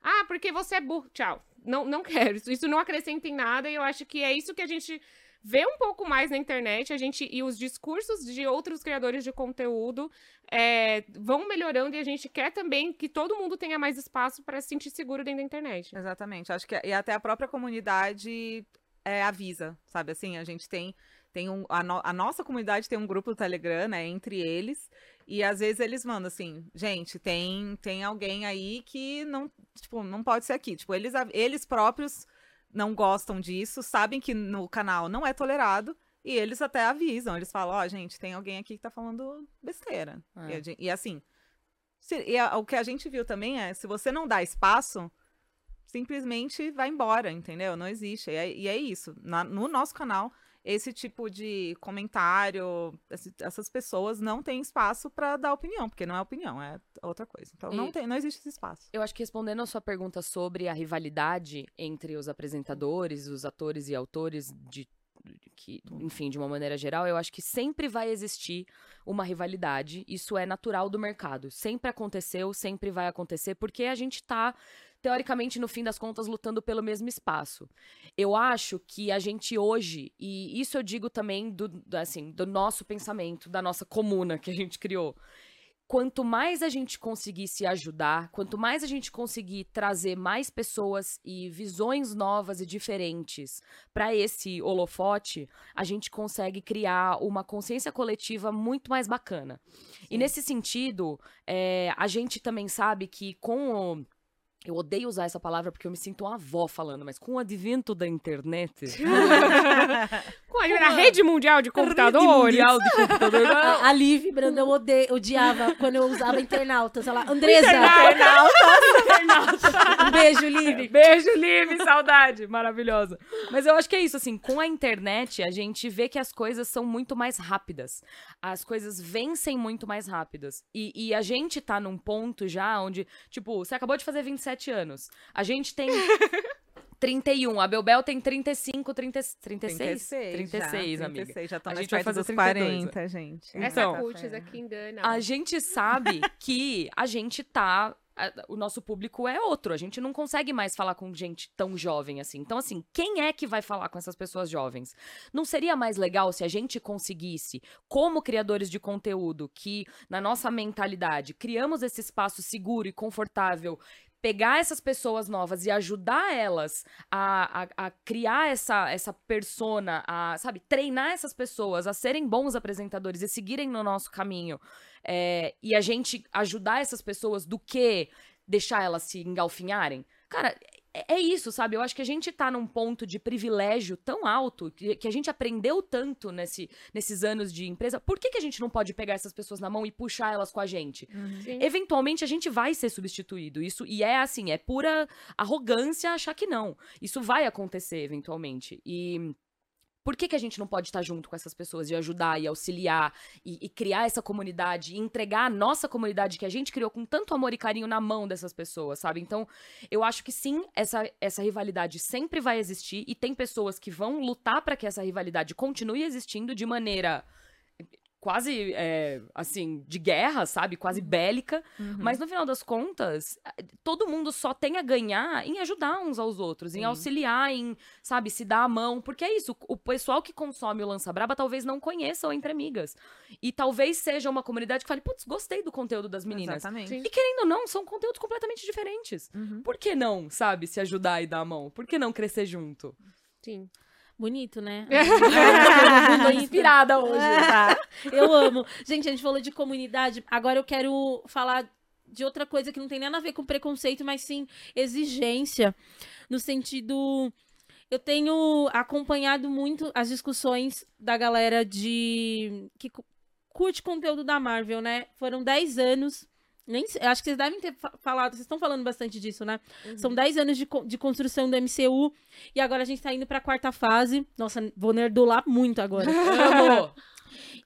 Ah, porque você é burro. Tchau. Não, não quero. Isso, isso não acrescenta em nada e eu acho que é isso que a gente ver um pouco mais na internet, a gente e os discursos de outros criadores de conteúdo é, vão melhorando e a gente quer também que todo mundo tenha mais espaço para se sentir seguro dentro da internet. Exatamente. Acho que e até a própria comunidade é, avisa, sabe? Assim, a gente tem tem um, a, no, a, nossa comunidade tem um grupo do Telegram, né, entre eles, e às vezes eles mandam assim, gente, tem tem alguém aí que não, tipo, não pode ser aqui. Tipo, eles, eles próprios não gostam disso, sabem que no canal não é tolerado. E eles até avisam, eles falam, ó, oh, gente, tem alguém aqui que tá falando besteira. É. E, e, assim, se, e a, o que a gente viu também é, se você não dá espaço, simplesmente vai embora, entendeu? Não existe. E é, e é isso. Na, no nosso canal, esse tipo de comentário, essas pessoas não têm espaço para dar opinião, porque não é opinião, é outra coisa. Então e não, tem, não existe esse espaço. Eu acho que respondendo a sua pergunta sobre a rivalidade entre os apresentadores, os atores e autores de que, enfim, de uma maneira geral, eu acho que sempre vai existir uma rivalidade. Isso é natural do mercado. Sempre aconteceu, sempre vai acontecer, porque a gente está teoricamente, no fim das contas, lutando pelo mesmo espaço. Eu acho que a gente hoje, e isso eu digo também do, assim, do nosso pensamento, da nossa comuna que a gente criou. Quanto mais a gente conseguir se ajudar, quanto mais a gente conseguir trazer mais pessoas e visões novas e diferentes para esse holofote, a gente consegue criar uma consciência coletiva muito mais bacana. Sim. E nesse sentido, é, a gente também sabe que com o eu odeio usar essa palavra porque eu me sinto uma avó falando, mas com o advento da internet. com a, a, rede mundial de computadores. Rede mundial de computadores. a, a Liv Brandão ode, odiava quando eu usava internautas. Ela, Andresa! Internautas! internautas. um beijo, Liv. Beijo, Liv, saudade. Maravilhosa. Mas eu acho que é isso, assim, com a internet a gente vê que as coisas são muito mais rápidas. As coisas vencem muito mais rápidas. E, e a gente tá num ponto já onde, tipo, você acabou de fazer 27 37 anos. A gente tem 31. A Belbel tem 35, 30, 36? 36, 36 já, amiga. 36, já estão mais perto dos 40, gente. Essa então, cultis aqui engana. A gente sabe que a gente tá o nosso público é outro. A gente não consegue mais falar com gente tão jovem assim. Então, assim, quem é que vai falar com essas pessoas jovens? Não seria mais legal se a gente conseguisse, como criadores de conteúdo, que na nossa mentalidade criamos esse espaço seguro e confortável pegar essas pessoas novas e ajudar elas a, a, a, criar essa, essa persona, a, sabe, treinar essas pessoas a serem bons apresentadores e seguirem no nosso caminho. É, e a gente ajudar essas pessoas do que deixar elas se engalfinharem. Cara, é, é isso, sabe? Eu acho que a gente tá num ponto de privilégio tão alto, que, que a gente aprendeu tanto nesse, nesses anos de empresa. Por que, que a gente não pode pegar essas pessoas na mão e puxar elas com a gente? Sim. Eventualmente a gente vai ser substituído. Isso e é assim, é pura arrogância achar que não. Isso vai acontecer eventualmente. E por que, que a gente não pode estar junto com essas pessoas e ajudar e auxiliar e, e criar essa comunidade e entregar a nossa comunidade que a gente criou com tanto amor e carinho na mão dessas pessoas, sabe? Então, eu acho que sim, essa, essa rivalidade sempre vai existir e tem pessoas que vão lutar para que essa rivalidade continue existindo de maneira quase, é, assim, de guerra, sabe? Quase bélica. Uhum. Mas no final das contas, todo mundo só tem a ganhar em ajudar uns aos outros, em Sim. auxiliar, em, sabe, se dar a mão. Porque é isso, o pessoal que consome o Lança Braba talvez não conheça o Entre Amigas. E talvez seja uma comunidade que fale, putz, gostei do conteúdo das meninas. Exatamente. Sim. E querendo ou não, são conteúdos completamente diferentes. Uhum. Por que não, sabe, se ajudar e dar a mão? Por que não crescer junto? Sim. Bonito, né? Tô inspirada hoje. Tá. Eu amo. Gente, a gente falou de comunidade. Agora eu quero falar de outra coisa que não tem nada a ver com preconceito, mas sim exigência. No sentido. Eu tenho acompanhado muito as discussões da galera de. que cu- curte conteúdo da Marvel, né? Foram 10 anos. Nem, acho que vocês devem ter fa- falado, vocês estão falando bastante disso, né? São 10 anos de, de construção do MCU e agora a gente tá indo pra quarta fase. Nossa, vou nerdolar muito agora. Amo!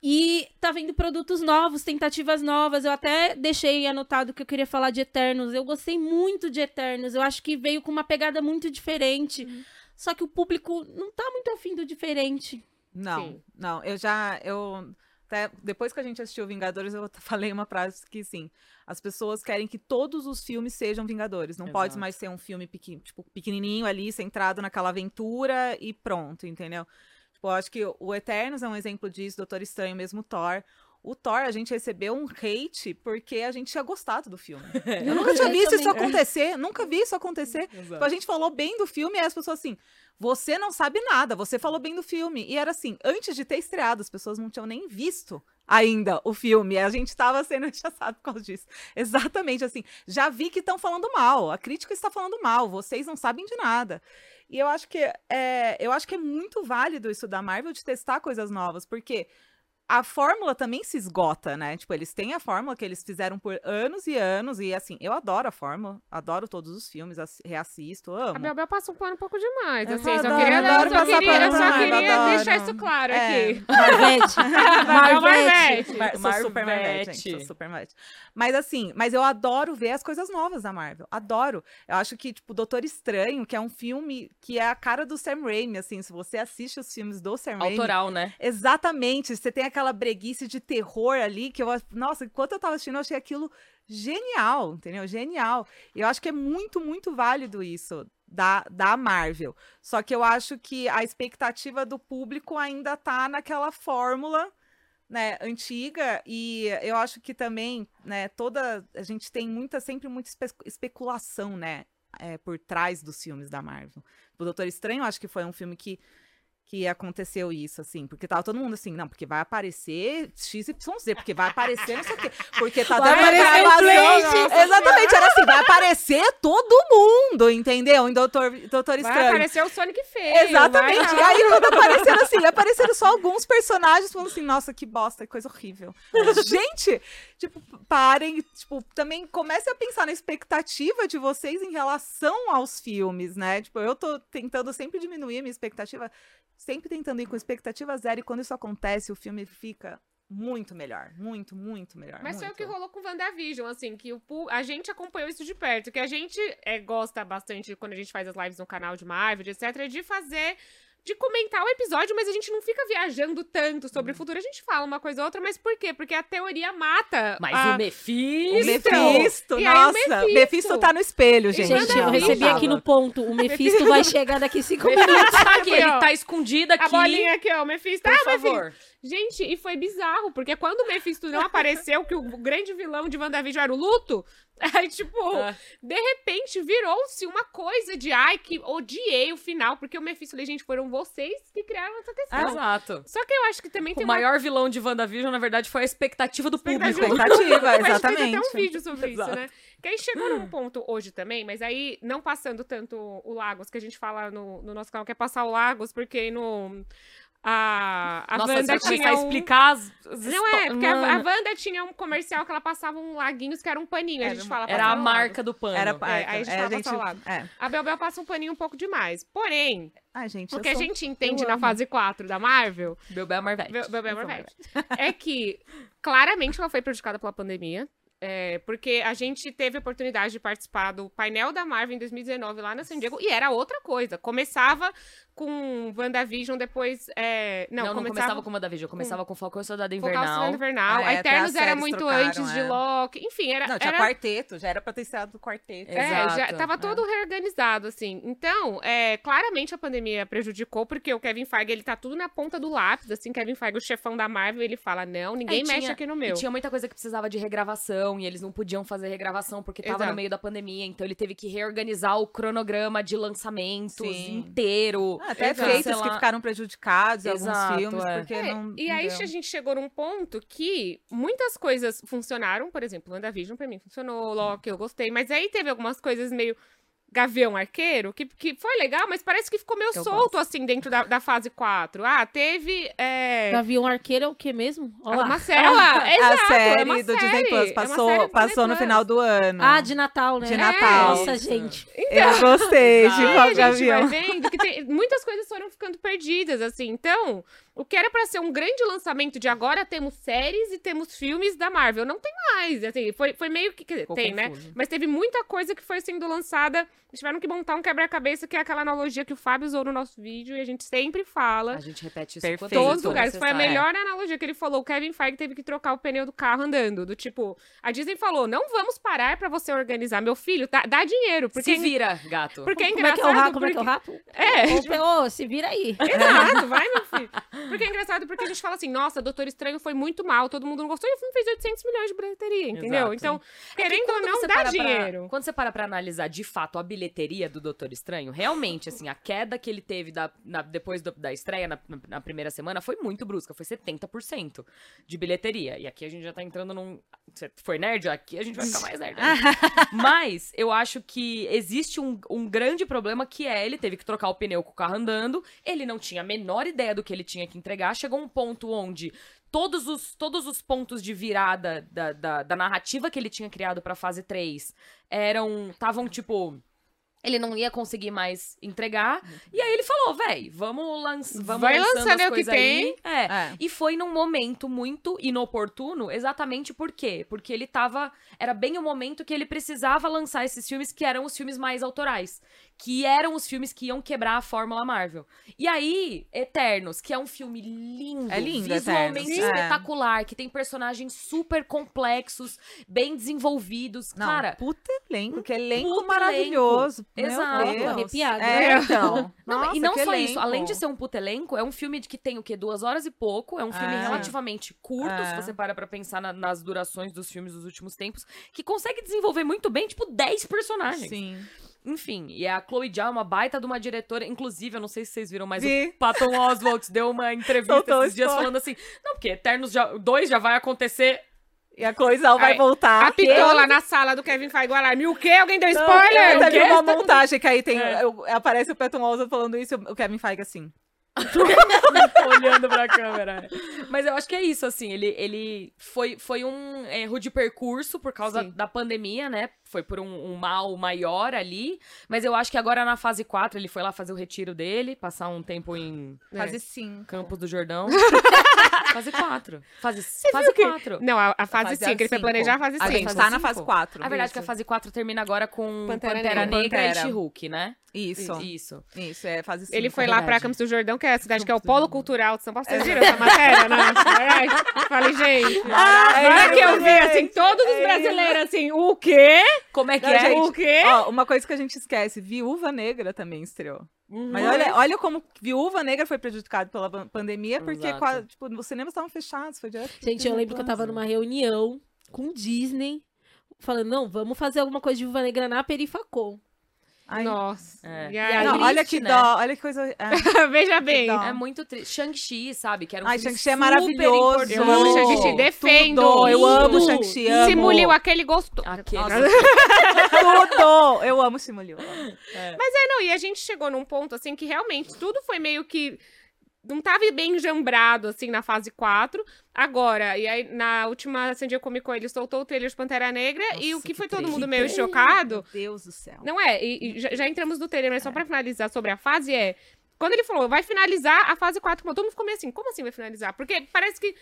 E tá vendo produtos novos, tentativas novas. Eu até deixei anotado que eu queria falar de Eternos. Eu gostei muito de Eternos. Eu acho que veio com uma pegada muito diferente. Só que o público não tá muito afim do diferente. Não, Sim. não. Eu já. Eu, até, depois que a gente assistiu Vingadores, eu falei uma frase que, sim, as pessoas querem que todos os filmes sejam Vingadores. Não pode Exato. mais ser um filme pequi, tipo, pequenininho ali, centrado naquela aventura e pronto, entendeu? Tipo, eu acho que o Eternos é um exemplo disso, Doutor Estranho, mesmo Thor. O Thor, a gente recebeu um hate porque a gente tinha gostado do filme. Eu nunca tinha visto isso acontecer, nunca vi isso acontecer. Tipo, a gente falou bem do filme e as pessoas assim, você não sabe nada, você falou bem do filme. E era assim, antes de ter estreado, as pessoas não tinham nem visto ainda o filme. A gente tava sendo rechaçado por causa disso. Exatamente assim. Já vi que estão falando mal, a crítica está falando mal, vocês não sabem de nada. E eu acho que é, eu acho que é muito válido isso da Marvel de testar coisas novas, porque a fórmula também se esgota, né? Tipo, eles têm a fórmula que eles fizeram por anos e anos, e assim, eu adoro a fórmula, adoro todos os filmes, assi- reassisto, amo. A Bel Bel passa um pano um pouco demais. Eu Assim, só adoro, queria, adoro eu só passar queria, eu pano só queria adoro. deixar isso claro É. aqui. Marvete. Marvete. Marvete. Mar- sou super Marvete, gente. Sou super Marvete. Mas assim, mas eu adoro ver as coisas novas da Marvel. Adoro. Eu acho que, tipo, Doutor Estranho, que é um filme que é a cara do Sam Raimi, assim. Se você assiste os filmes do Sam Raimi. Autoral, né? Exatamente. Você tem aquela breguice de terror ali, que eu. Nossa, enquanto eu tava assistindo, eu achei aquilo genial, entendeu? Genial. Eu acho que é muito, muito válido isso. Da, da Marvel. Só que eu acho que a expectativa do público ainda tá naquela fórmula né, antiga e eu acho que também, né, toda a gente tem muita sempre muita espe- especulação, né, é, por trás dos filmes da Marvel. O Doutor Estranho, acho que foi um filme que que aconteceu isso, assim, porque tava todo mundo assim, não, porque vai aparecer XYZ, porque vai aparecer não sei o quê, porque tá Vai dando gravação. Exatamente, era assim, vai aparecer todo mundo, entendeu? Em Doutor, Doutor Vai Estranho. aparecer o Sonic feio. Exatamente. vai E aí, quando apareceram assim, apareceram só alguns personagens falando assim, nossa, que bosta, que coisa horrível. Gente, tipo, parem, tipo, também comecem a pensar na expectativa de vocês em relação aos filmes, né? Tipo, eu tô tentando sempre diminuir a minha expectativa, sempre tentando ir com expectativa zero, e quando isso acontece, o filme fica muito melhor. Muito, muito melhor. Mas foi o muito. que rolou com WandaVision, assim, que o, a gente acompanhou isso de perto, que a gente é, gosta bastante, quando a gente faz as lives no canal de Marvel, etc., de fazer, de comentar o episódio, mas a gente não fica viajando tanto sobre Hum. o futuro, a gente fala uma coisa ou outra, mas por quê? Porque a teoria mata. Mas a... o O Mephisto... Mephisto, E aí o nossa, Mephisto. Mephisto tá no espelho, gente. Gente, eu recebi não aqui no ponto. O Mephisto vai chegar daqui cinco minutos. Tá aqui, ele tá escondido aqui. A bolinha aqui, ó, o Mephisto. Por ah, Mephisto. Gente, e foi bizarro, porque quando o Mephisto não apareceu, que o grande vilão de WandaVision era o luto, aí, tipo, É. de repente virou-se uma coisa de ai, que odiei o final, porque o Mephisto falei, gente, foram vocês que criaram essa questão. Exato. Só que eu acho que também O tem uma maior vilão de WandaVision, na verdade, foi a expectativa do público. Expectativa. Expectativa, A gente fez exatamente. até um vídeo sobre Exato. isso, né? Que aí chegou num ponto hoje também, mas aí não passando tanto o Lagos, que a gente fala no, no nosso canal, que é passar o Lagos, porque no. A, a Nossa, Wanda tinha. a Um... explicar as, as Não é, porque a, a Mano, Wanda tinha um comercial que ela passava um laguinhos que era um paninho, a Era gente um- fala Era a marca Lagos. do pano. Era, É, ai, aí a gente é, fala o lado. é. A Bel Bel passa um paninho um pouco demais. Porém, Ai, gente, o eu que a sou- gente entende eu na amo. fase 4 da Marvel Bebel Marvete. Be- Bebel Eu sou Marvete. é que claramente ela foi prejudicada pela pandemia. é, porque a gente teve a oportunidade de participar do painel da Marvel em 2019 lá na San Diego e era outra coisa. Começava com WandaVision, depois. é, Não, não, não, começava com WandaVision, começava com Falcão e Soldado Focar o Invernal. Soldado Invernal. Ah, a é, Eternos era muito trocaram, antes de é. Loki. Enfim, era. Não, tinha era... quarteto, já era pra ter sido quarteto. É. É, já Exato, tava todo reorganizado, assim. Então, é, claramente a pandemia prejudicou, porque o Kevin Feige, ele tá tudo na ponta do lápis, assim. Kevin Feige, o chefão da Marvel, ele fala, não, ninguém É, e mexe tinha- aqui no E meu. tinha muita coisa que precisava de regravação e eles não podiam fazer regravação porque tava Exato. no meio da pandemia, então ele teve que reorganizar o cronograma de lançamentos Sim. inteiro. Até Exato. efeitos Sei que ficaram prejudicados em alguns filmes, é. porque É, não. e não aí deu. a gente chegou num ponto que muitas coisas funcionaram, por exemplo, WandaVision pra mim funcionou, Loki eu gostei, mas aí teve algumas coisas meio Gavião Arqueiro, que, que foi legal, mas parece que ficou meio Eu solto, assim, dentro da, da fase 4. Ah, teve... É... Gavião Arqueiro é o que mesmo? Olha lá. Uma série, olha lá, a exato, série é uma do Disney série, Plus é passou, do passou Disney no final do ano. Ah, de Natal, né? De Natal. Nossa, gente. Eu gostei de a gente Gavião. vai vendo que tem- muitas coisas foram ficando perdidas, assim. Então, o que era pra ser um grande lançamento de agora, temos séries e temos filmes da Marvel. Não tem mais, assim, foi, foi meio que... quer dizer, tem, né? confuso. Mas teve muita coisa que foi sendo lançada. Eles tiveram que montar um quebra-cabeça, que é aquela analogia que o Fábio usou no nosso vídeo. E a gente sempre fala. A gente repete isso Perfeito. Todos os lugares. Foi a melhor analogia que ele falou. O Kevin Feige teve que trocar o pneu do carro andando. Do tipo, a Disney falou: não vamos parar pra você organizar. Meu filho, dá, dá dinheiro. Porque, Se vira, gato. porque é Como é que é o engraçado. rato? Como é que é o rato? É, ô, se vira aí. Exato, vai, meu filho. Porque é engraçado porque a gente fala assim, nossa, Doutor Estranho foi muito mal, todo mundo não gostou, e o filme fez 800 milhões de bilheteria, entendeu? Exato. Então, É que querendo ou não, você dá para pra- dinheiro. quando você para pra analisar de fato a bilheteria do Doutor Estranho, realmente, assim, a queda que ele teve da- na- depois do- da estreia na, na- primeira semana foi muito brusca, foi 70% de bilheteria. E aqui a gente já tá entrando num. Você foi nerd? Aqui a gente vai ficar mais nerd. Mas eu acho que existe um, um grande problema que é ele teve que trocar o pneu com o carro andando, ele não tinha a menor ideia do que ele tinha que entregar. Chegou um ponto onde todos os, todos os pontos de virada da, da, da narrativa que ele tinha criado pra fase 3 eram. estavam tipo. Ele não ia conseguir mais entregar. E aí ele falou, véi, vamos, lanç vamos Vai lançando as aí o que tem. É. É. E foi num momento muito inoportuno, exatamente por quê? Porque ele tava. Era bem o momento que ele precisava lançar esses filmes que eram os filmes mais autorais. Que eram os filmes que iam quebrar a Fórmula Marvel. E aí, Eternos, que é um filme lindo, É lindo, visualmente Eternos. É. espetacular, que tem personagens super complexos, bem desenvolvidos. Não, Cara, puta elenco, que elenco puta maravilhoso. Meu Exato. Deus. Arrepiada. É, então. Não, Nossa, e não só isso, elenco. além de ser um puto elenco, é um filme de que tem o quê? Duas horas e pouco. É um filme É. relativamente curto, É. se você para pra pensar na- nas durações dos filmes dos últimos tempos, que consegue desenvolver muito bem, tipo, 10 personagens. Sim. Enfim, e a Chloe Zhao é uma baita de uma diretora, inclusive, eu não sei se vocês viram, mas Vi. o Patton Oswalt deu uma entrevista esses dias falando assim, não, porque Eternos 2 já vai acontecer E a coisa vai Ai, voltar. Apitou lá na sala do Kevin Feige alarme. O quê? Alguém deu Não, spoiler? eu O teve quê? uma montagem que aí tem. É. eu- aparece o Patton Oswalt falando isso, o Kevin Feige assim. olhando pra câmera. Mas eu acho que é isso, assim, ele, ele foi, foi um erro de percurso por causa Sim. da pandemia, né? Foi por um, um mal maior ali. Mas eu acho que agora na fase 4 ele foi lá fazer o retiro dele, passar um tempo em É. Fase 5. Campos do Jordão. fase 4. Fase, viu fase que- 4. Não, a, a fase fase 5, ele foi planejar a fase A 5. gente fase tá na fase 4. A verdade é que a fase 4 termina agora com Pantera Pantera, Negra. Pantera. e She-Hulk, né? Isso. Isso. Isso, é fase 5. Ele foi lá pra. Campos do Jordão, que é a cidade que é o Campos polo cultural de São Paulo. Vocês viram essa matéria, né? Falei, gente. Ah, ele que eu vi, assim, todos os É brasileiros, assim, o quê? Como é que Não, é? gente, O quê? Ó, uma coisa que a gente esquece, Viúva Negra também estreou. Uhum. Mas olha, olha como Viúva Negra foi prejudicado pela pan- pandemia, porque Exato. qua- tipo, os cinemas estavam fechados, foi direto. Gente, eu lembro que eu tava numa reunião com Disney, falando, não, vamos fazer alguma coisa de Viúva Negra na Perifacom. Ai, Nossa. É. Não, triste, olha que né? dó, olha que coisa. é. veja bem. É muito triste. Shang-Chi, sabe? Que era um Ai, Shang-Chi é super maravilhoso. importante. Eu amo Shang-Chi, defendo. Tudo, eu amo. Shang-Chi, amo. Simuliu aquele gostou. Aquele- Tudo! Eu amo Simuliu. É, não, e a gente chegou num ponto, assim, que realmente tudo foi meio que. Não tava bem jambrado, assim, na fase 4. Agora, e aí, na última San Diego Comic Con, ele soltou o trailer de Pantera Negra. e o Nossa, que que foi todo trailer. mundo meio chocado. Meu Deus do céu. Não é, e, e já, já entramos no trailer, mas só pra finalizar sobre a fase é. Quando ele falou, vai finalizar a fase 4, todo mundo ficou meio assim, como assim vai finalizar? Porque parece que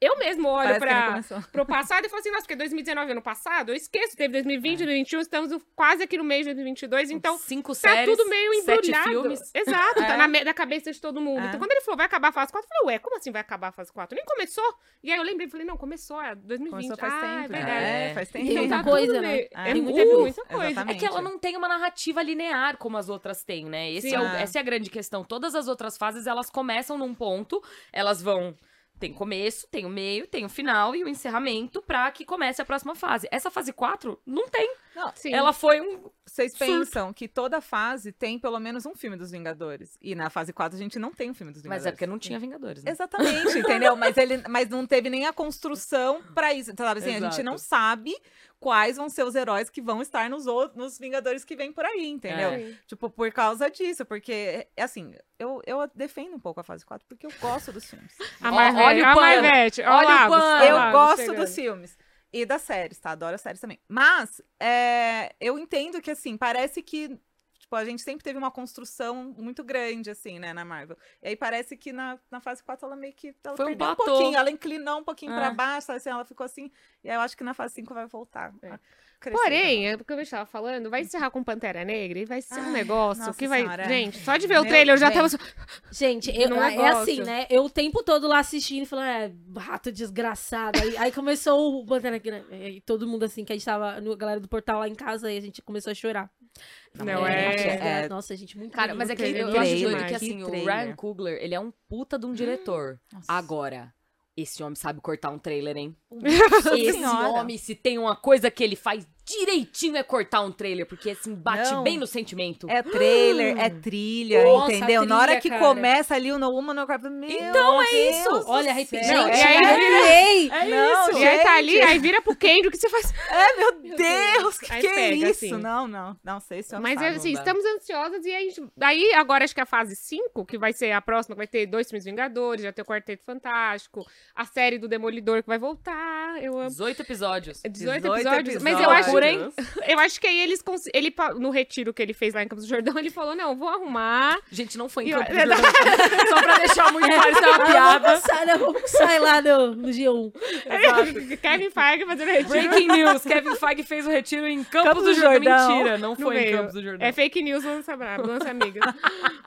eu mesmo olho começou. pro passado e falo assim, nossa, porque 2019 ano passado, eu esqueço, teve 2020, 2021, estamos quase aqui no mês de 2022, então Cinco tá séries, tudo meio embrulhado. filmes. Exato, É. tá na, na cabeça de todo mundo. É. Então quando ele falou, vai acabar a fase 4, eu falei, ué, como assim vai acabar a fase 4? Nem começou. E aí eu lembrei, falei, não, começou, é 2020. Começou faz ah, tempo. é verdade. É, faz tempo. Tem Então muita tá coisa, né? meio- É, É, tem muita, muito. muita coisa. É Exatamente. que ela não tem uma narrativa linear como as outras têm, né? Esse Sim. é o- É. essa é a grande questão. Todas as outras fases, elas começam num ponto, elas vão... Tem começo, tem o meio, tem o final e o encerramento pra que comece a próxima fase. Essa fase 4 não tem. Não, Sim. Ela foi um... Vocês Surto. pensam que toda fase tem pelo menos um filme dos Vingadores. E na fase 4 a gente não tem um filme dos Vingadores. Mas é porque não tinha Vingadores, né? Exatamente, entendeu? Mas ele, mas não teve nem a construção pra isso. Então, sabe assim, a gente não sabe quais vão ser os heróis que vão estar nos outros, nos Vingadores que vem por aí, entendeu? É. Tipo, por causa disso, porque é assim, eu, eu defendo um pouco a fase 4 porque eu gosto dos filmes. A Marvete, olha o a pano. Marvete, Olha o pano. eu gosto dos filmes. E das séries, tá? Adoro as séries também. Mas, é, eu entendo que, assim, parece que. Tipo, a gente sempre teve uma construção muito grande, assim, né, na Marvel. E aí parece que na, na fase 4 ela meio que. Ela Foi um perdeu um, pouquinho, ela inclinou um pouquinho pra É. baixo, sabe assim, ela ficou assim. E aí eu acho que na fase 5 vai voltar. É. a crescer, Porém, é porque eu estava falando, vai encerrar com Pantera Negra e vai ser um Ai, negócio nossa que vai. senhora. Gente, só de ver o Meu trailer eu já tava. Gente, eu- é negócio. assim, né? Eu o tempo todo lá assistindo e falando, é, rato desgraçado. Aí, aí começou o Pantera Negra. E todo mundo assim, que a gente tava, no, a galera do portal lá em casa, e a gente começou a chorar. Não, é- gente, é- Nossa, gente, muito Cara, mas é que eu, trailer, eu acho doido que que assim, o trailer. Ryan Coogler, ele é um puta de um diretor. Nossa. Agora, esse homem sabe cortar um trailer, hein? Esse Senhora. homem, se tem uma coisa que ele faz direitinho é cortar um trailer, porque assim, bate Não. bem no sentimento. É trailer, é trilha, Nossa, entendeu? a Na hora trilha, que cara. começa ali o No Woman No Cry, meu Então, é Deus isso. do Olha, arrepiei. céu. Não, Gente, e aí arrepiei. É Não, isso. E aí tá ali, gente. aí vira pro Kendrick, o que você faz? É, meu Deus, que, que é pega, isso? assim. Não, não, não sei se eu Mas sabe, assim, estamos ansiosas e aí, aí agora acho que a fase 5, que vai ser a próxima, que vai ter dois filmes Vingadores, já tem o Quarteto Fantástico, a série do Demolidor que vai voltar. Eu amo. 18 episódios. 18, 18 episódios, mas eu acho, Loucura, eu acho que aí eles cons- ele no retiro que ele fez lá em Campos do Jordão, ele falou: "Não, vou arrumar". Gente, não foi em E- Campo do Jordão. Só pra deixar muito claro, isso é uma Ah, piada. sair, né? lá no, no G1. Kevin Feige fazendo retiro. Breaking news, Kevin Feige fez o retiro em Campos, Campos do do Jordão. Jordão. Mentira, não No foi em meio. Campos do Jordão. É fake news, lança brabo, lança amiga.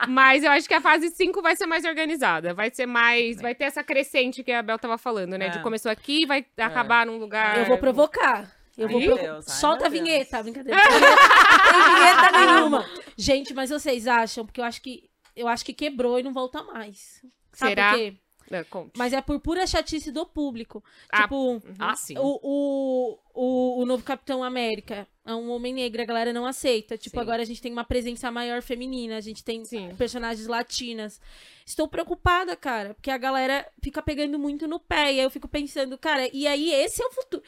Mas eu acho que a fase 5 vai ser mais organizada. Vai ser mais. Vai ter essa crescente que a Bel tava falando, né? É. De começou aqui, vai acabar num lugar. Eu vou provocar. Eu vou meu Deus, Solta a Deus. vinheta, brincadeira. Não tem vinheta nenhuma. Gente, mas vocês acham? Porque eu acho que eu acho que quebrou e não volta mais. Sabe Será? por quê? É. Mas é por pura chatice do público. Ah, tipo, Ah, sim. o, o, o, o novo Capitão América é um homem negro, a galera não aceita. Tipo, Sim. agora a gente tem uma presença maior feminina, a gente tem Sim. personagens latinas. Estou preocupada, cara, porque a galera fica pegando muito no pé. E aí eu fico pensando, cara, e aí esse é o futuro.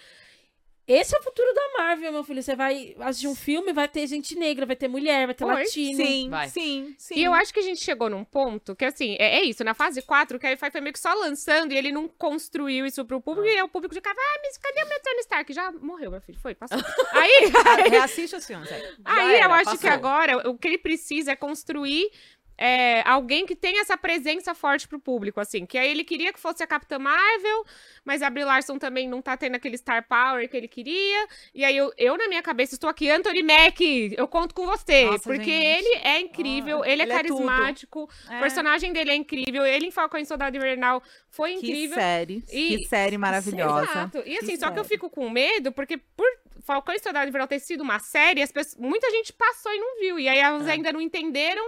Esse é o futuro da Marvel, meu filho. Você vai assistir um filme, vai ter gente negra, vai ter mulher, vai ter Oi? latino. Sim, Vai. sim, sim. E eu acho que a gente chegou num ponto que, assim, é, é isso, na fase 4, o Kevin Feige foi meio que só lançando e ele não construiu isso pro público, e aí o público ficava, ah, mas cadê o meu Tony Stark? Já morreu, meu filho, foi, passou. aí, Ah, Reassiste os filmes aí. aí era, eu acho passou. que agora o que ele precisa é construir é, alguém que tenha essa presença forte pro público, assim, que aí ele queria que fosse a Capitã Marvel, mas a Brie Larson também não tá tendo aquele star power que ele queria, e aí eu, eu na minha cabeça estou aqui, Anthony Mack, eu conto com você, Nossa, porque gente. ele é incrível, Ah, ele é ele é carismático, É. o personagem dele é incrível, ele em Falcão e Soldado Invernal foi Que incrível. série, E- que série maravilhosa. Exato. E assim, Que só que eu série. fico com medo, porque por Falcão e Soldado Invernal ter sido uma série, as pessoas- muita gente passou e não viu. E aí elas É. ainda não entenderam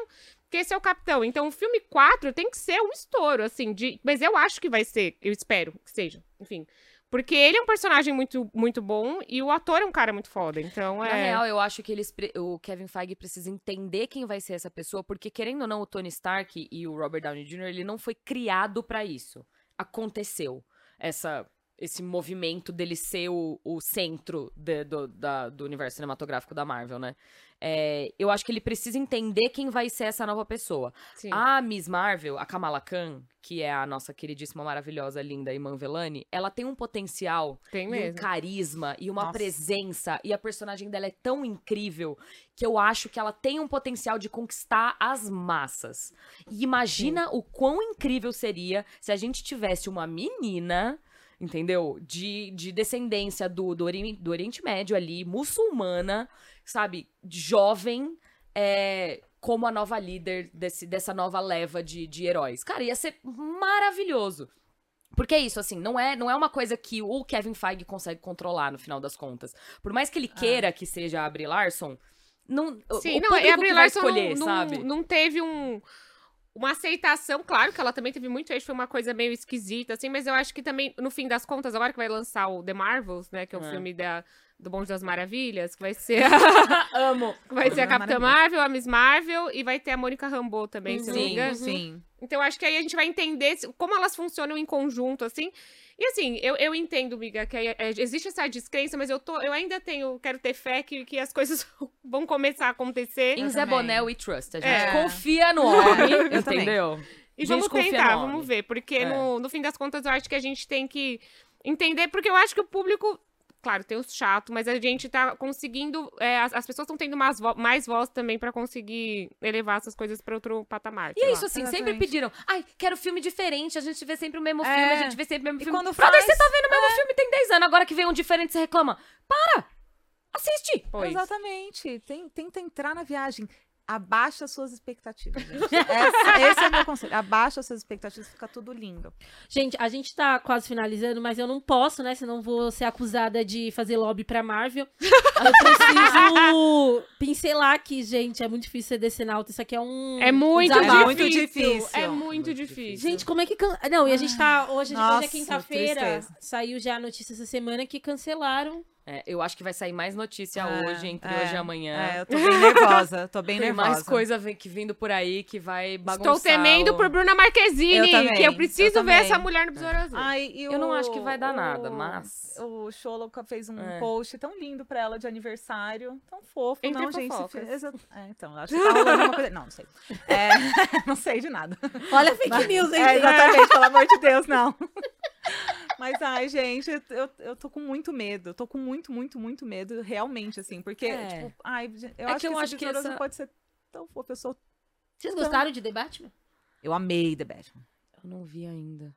que esse é o Capitão. Então o filme 4 tem que ser um estouro, assim, de... Mas eu acho que vai ser, eu espero que seja, enfim. Porque ele é um personagem muito, muito bom e o ator é um cara muito foda, então é... Na real, eu acho que eles, o Kevin Feige precisa entender quem vai ser essa pessoa, porque querendo ou não, o Tony Stark e o Robert Downey Jr., ele não foi criado pra isso. Aconteceu essa esse movimento dele ser o, o centro de- do, da- do universo cinematográfico da Marvel, né? É, eu acho que ele precisa entender quem vai ser essa nova pessoa. Sim. A Miss Marvel, a Kamala Khan, que é a nossa queridíssima, maravilhosa, linda Iman Velani, ela tem um potencial tem um carisma e uma Nossa. presença e a personagem dela é tão incrível que eu acho que ela tem um potencial de conquistar as massas. E imagina o quão incrível seria se a gente tivesse uma menina, entendeu? De, de descendência do, do, Ori- do Oriente Médio ali, muçulmana, sabe? Jovem, é, como a nova líder desse, dessa nova leva de, de heróis. Cara, ia ser maravilhoso. Porque é isso, assim, não é, não é uma coisa que o Kevin Feige consegue controlar no final das contas. Por mais que ele queira que seja a Brie Larson, não, Sim, o não, e a Brie Larson escolher, não, sabe? não, não teve um, uma aceitação. Claro que ela também teve muito eixo, foi uma coisa meio esquisita, assim, mas eu acho que também, no fim das contas, agora que vai lançar o The Marvels, né, que é o É. filme da, do Bonde das Maravilhas, que vai ser, Amo. que vai ser a Capitã. Marvel, a Miss Marvel e vai ter a Mônica Rambeau também, se não me Sim, engano. Sim. Então, acho que aí a gente vai entender como elas funcionam em conjunto, assim. E assim, eu, eu entendo, Miga, que é- é- existe essa descrença, mas eu, tô, eu ainda tenho, quero ter fé que, que as coisas vão começar a acontecer. Em Zé. Boné we trust. A gente É. confia no homem, entendeu? E vamos tentar, vamos ver. Porque É. no, no fim das contas, eu acho que a gente tem que entender, porque eu acho que o público. Claro, tem os chatos, mas a gente tá conseguindo. é, as, as pessoas estão tendo mais, vo- mais voz também pra conseguir elevar essas coisas pra outro patamar. E é isso, assim, sempre Exatamente. pediram. Ai, quero filme diferente, a gente vê sempre o mesmo É. filme, a gente vê sempre o mesmo E filme. quando Brother, faz- você tá vendo o mesmo filme tem 10 anos, agora que vem um diferente, você reclama. Para! Assiste! Pois. Exatamente. Tem- Tenta entrar na viagem. Abaixa as suas expectativas, gente. Essa- esse é o meu conselho. Abaixa as suas expectativas, fica tudo lindo. Gente, a gente tá quase finalizando, mas eu não posso, né? Senão vou ser acusada de fazer lobby pra Marvel. Eu preciso pincelar aqui, gente. É muito difícil ser decenalta. Isso aqui é um. É muito, um desabafo. muito difícil. É muito, Muito difícil. Gente, como é que. Can... Não, e a gente tá. Hoje, hoje Nossa, é quinta-feira. Saiu já a notícia essa semana que cancelaram. É, eu acho que vai sair mais notícia É, hoje, entre é, hoje e amanhã. É, eu tô bem nervosa. Tô bem Tem nervosa. mais coisa que vindo por aí que vai bagunçar. Estou temendo o- por Bruna Marquezine, Eu também, que eu preciso eu ver essa mulher no Besouro Azul. Ai, e Eu não o- acho que vai dar nada, mas- O Xoloca fez um É. post tão lindo pra ela de aniversário. Tão fofo, Entre não, gente? fofocas. se- exa- É, então, acho que tá rolando uma coisa... Não, não sei. É, não sei de nada. Olha a fake news, hein? É, exatamente, pelo amor de Deus, não. Mas, ai, gente, eu, eu tô com muito medo. Tô com muito, muito, muito medo, realmente, assim. Porque, É. tipo, ai, eu É acho que eu acho que essa- pode ser tão fofo. Eu sou... Vocês gostaram de The Batman? Eu amei The Batman. Eu não vi ainda.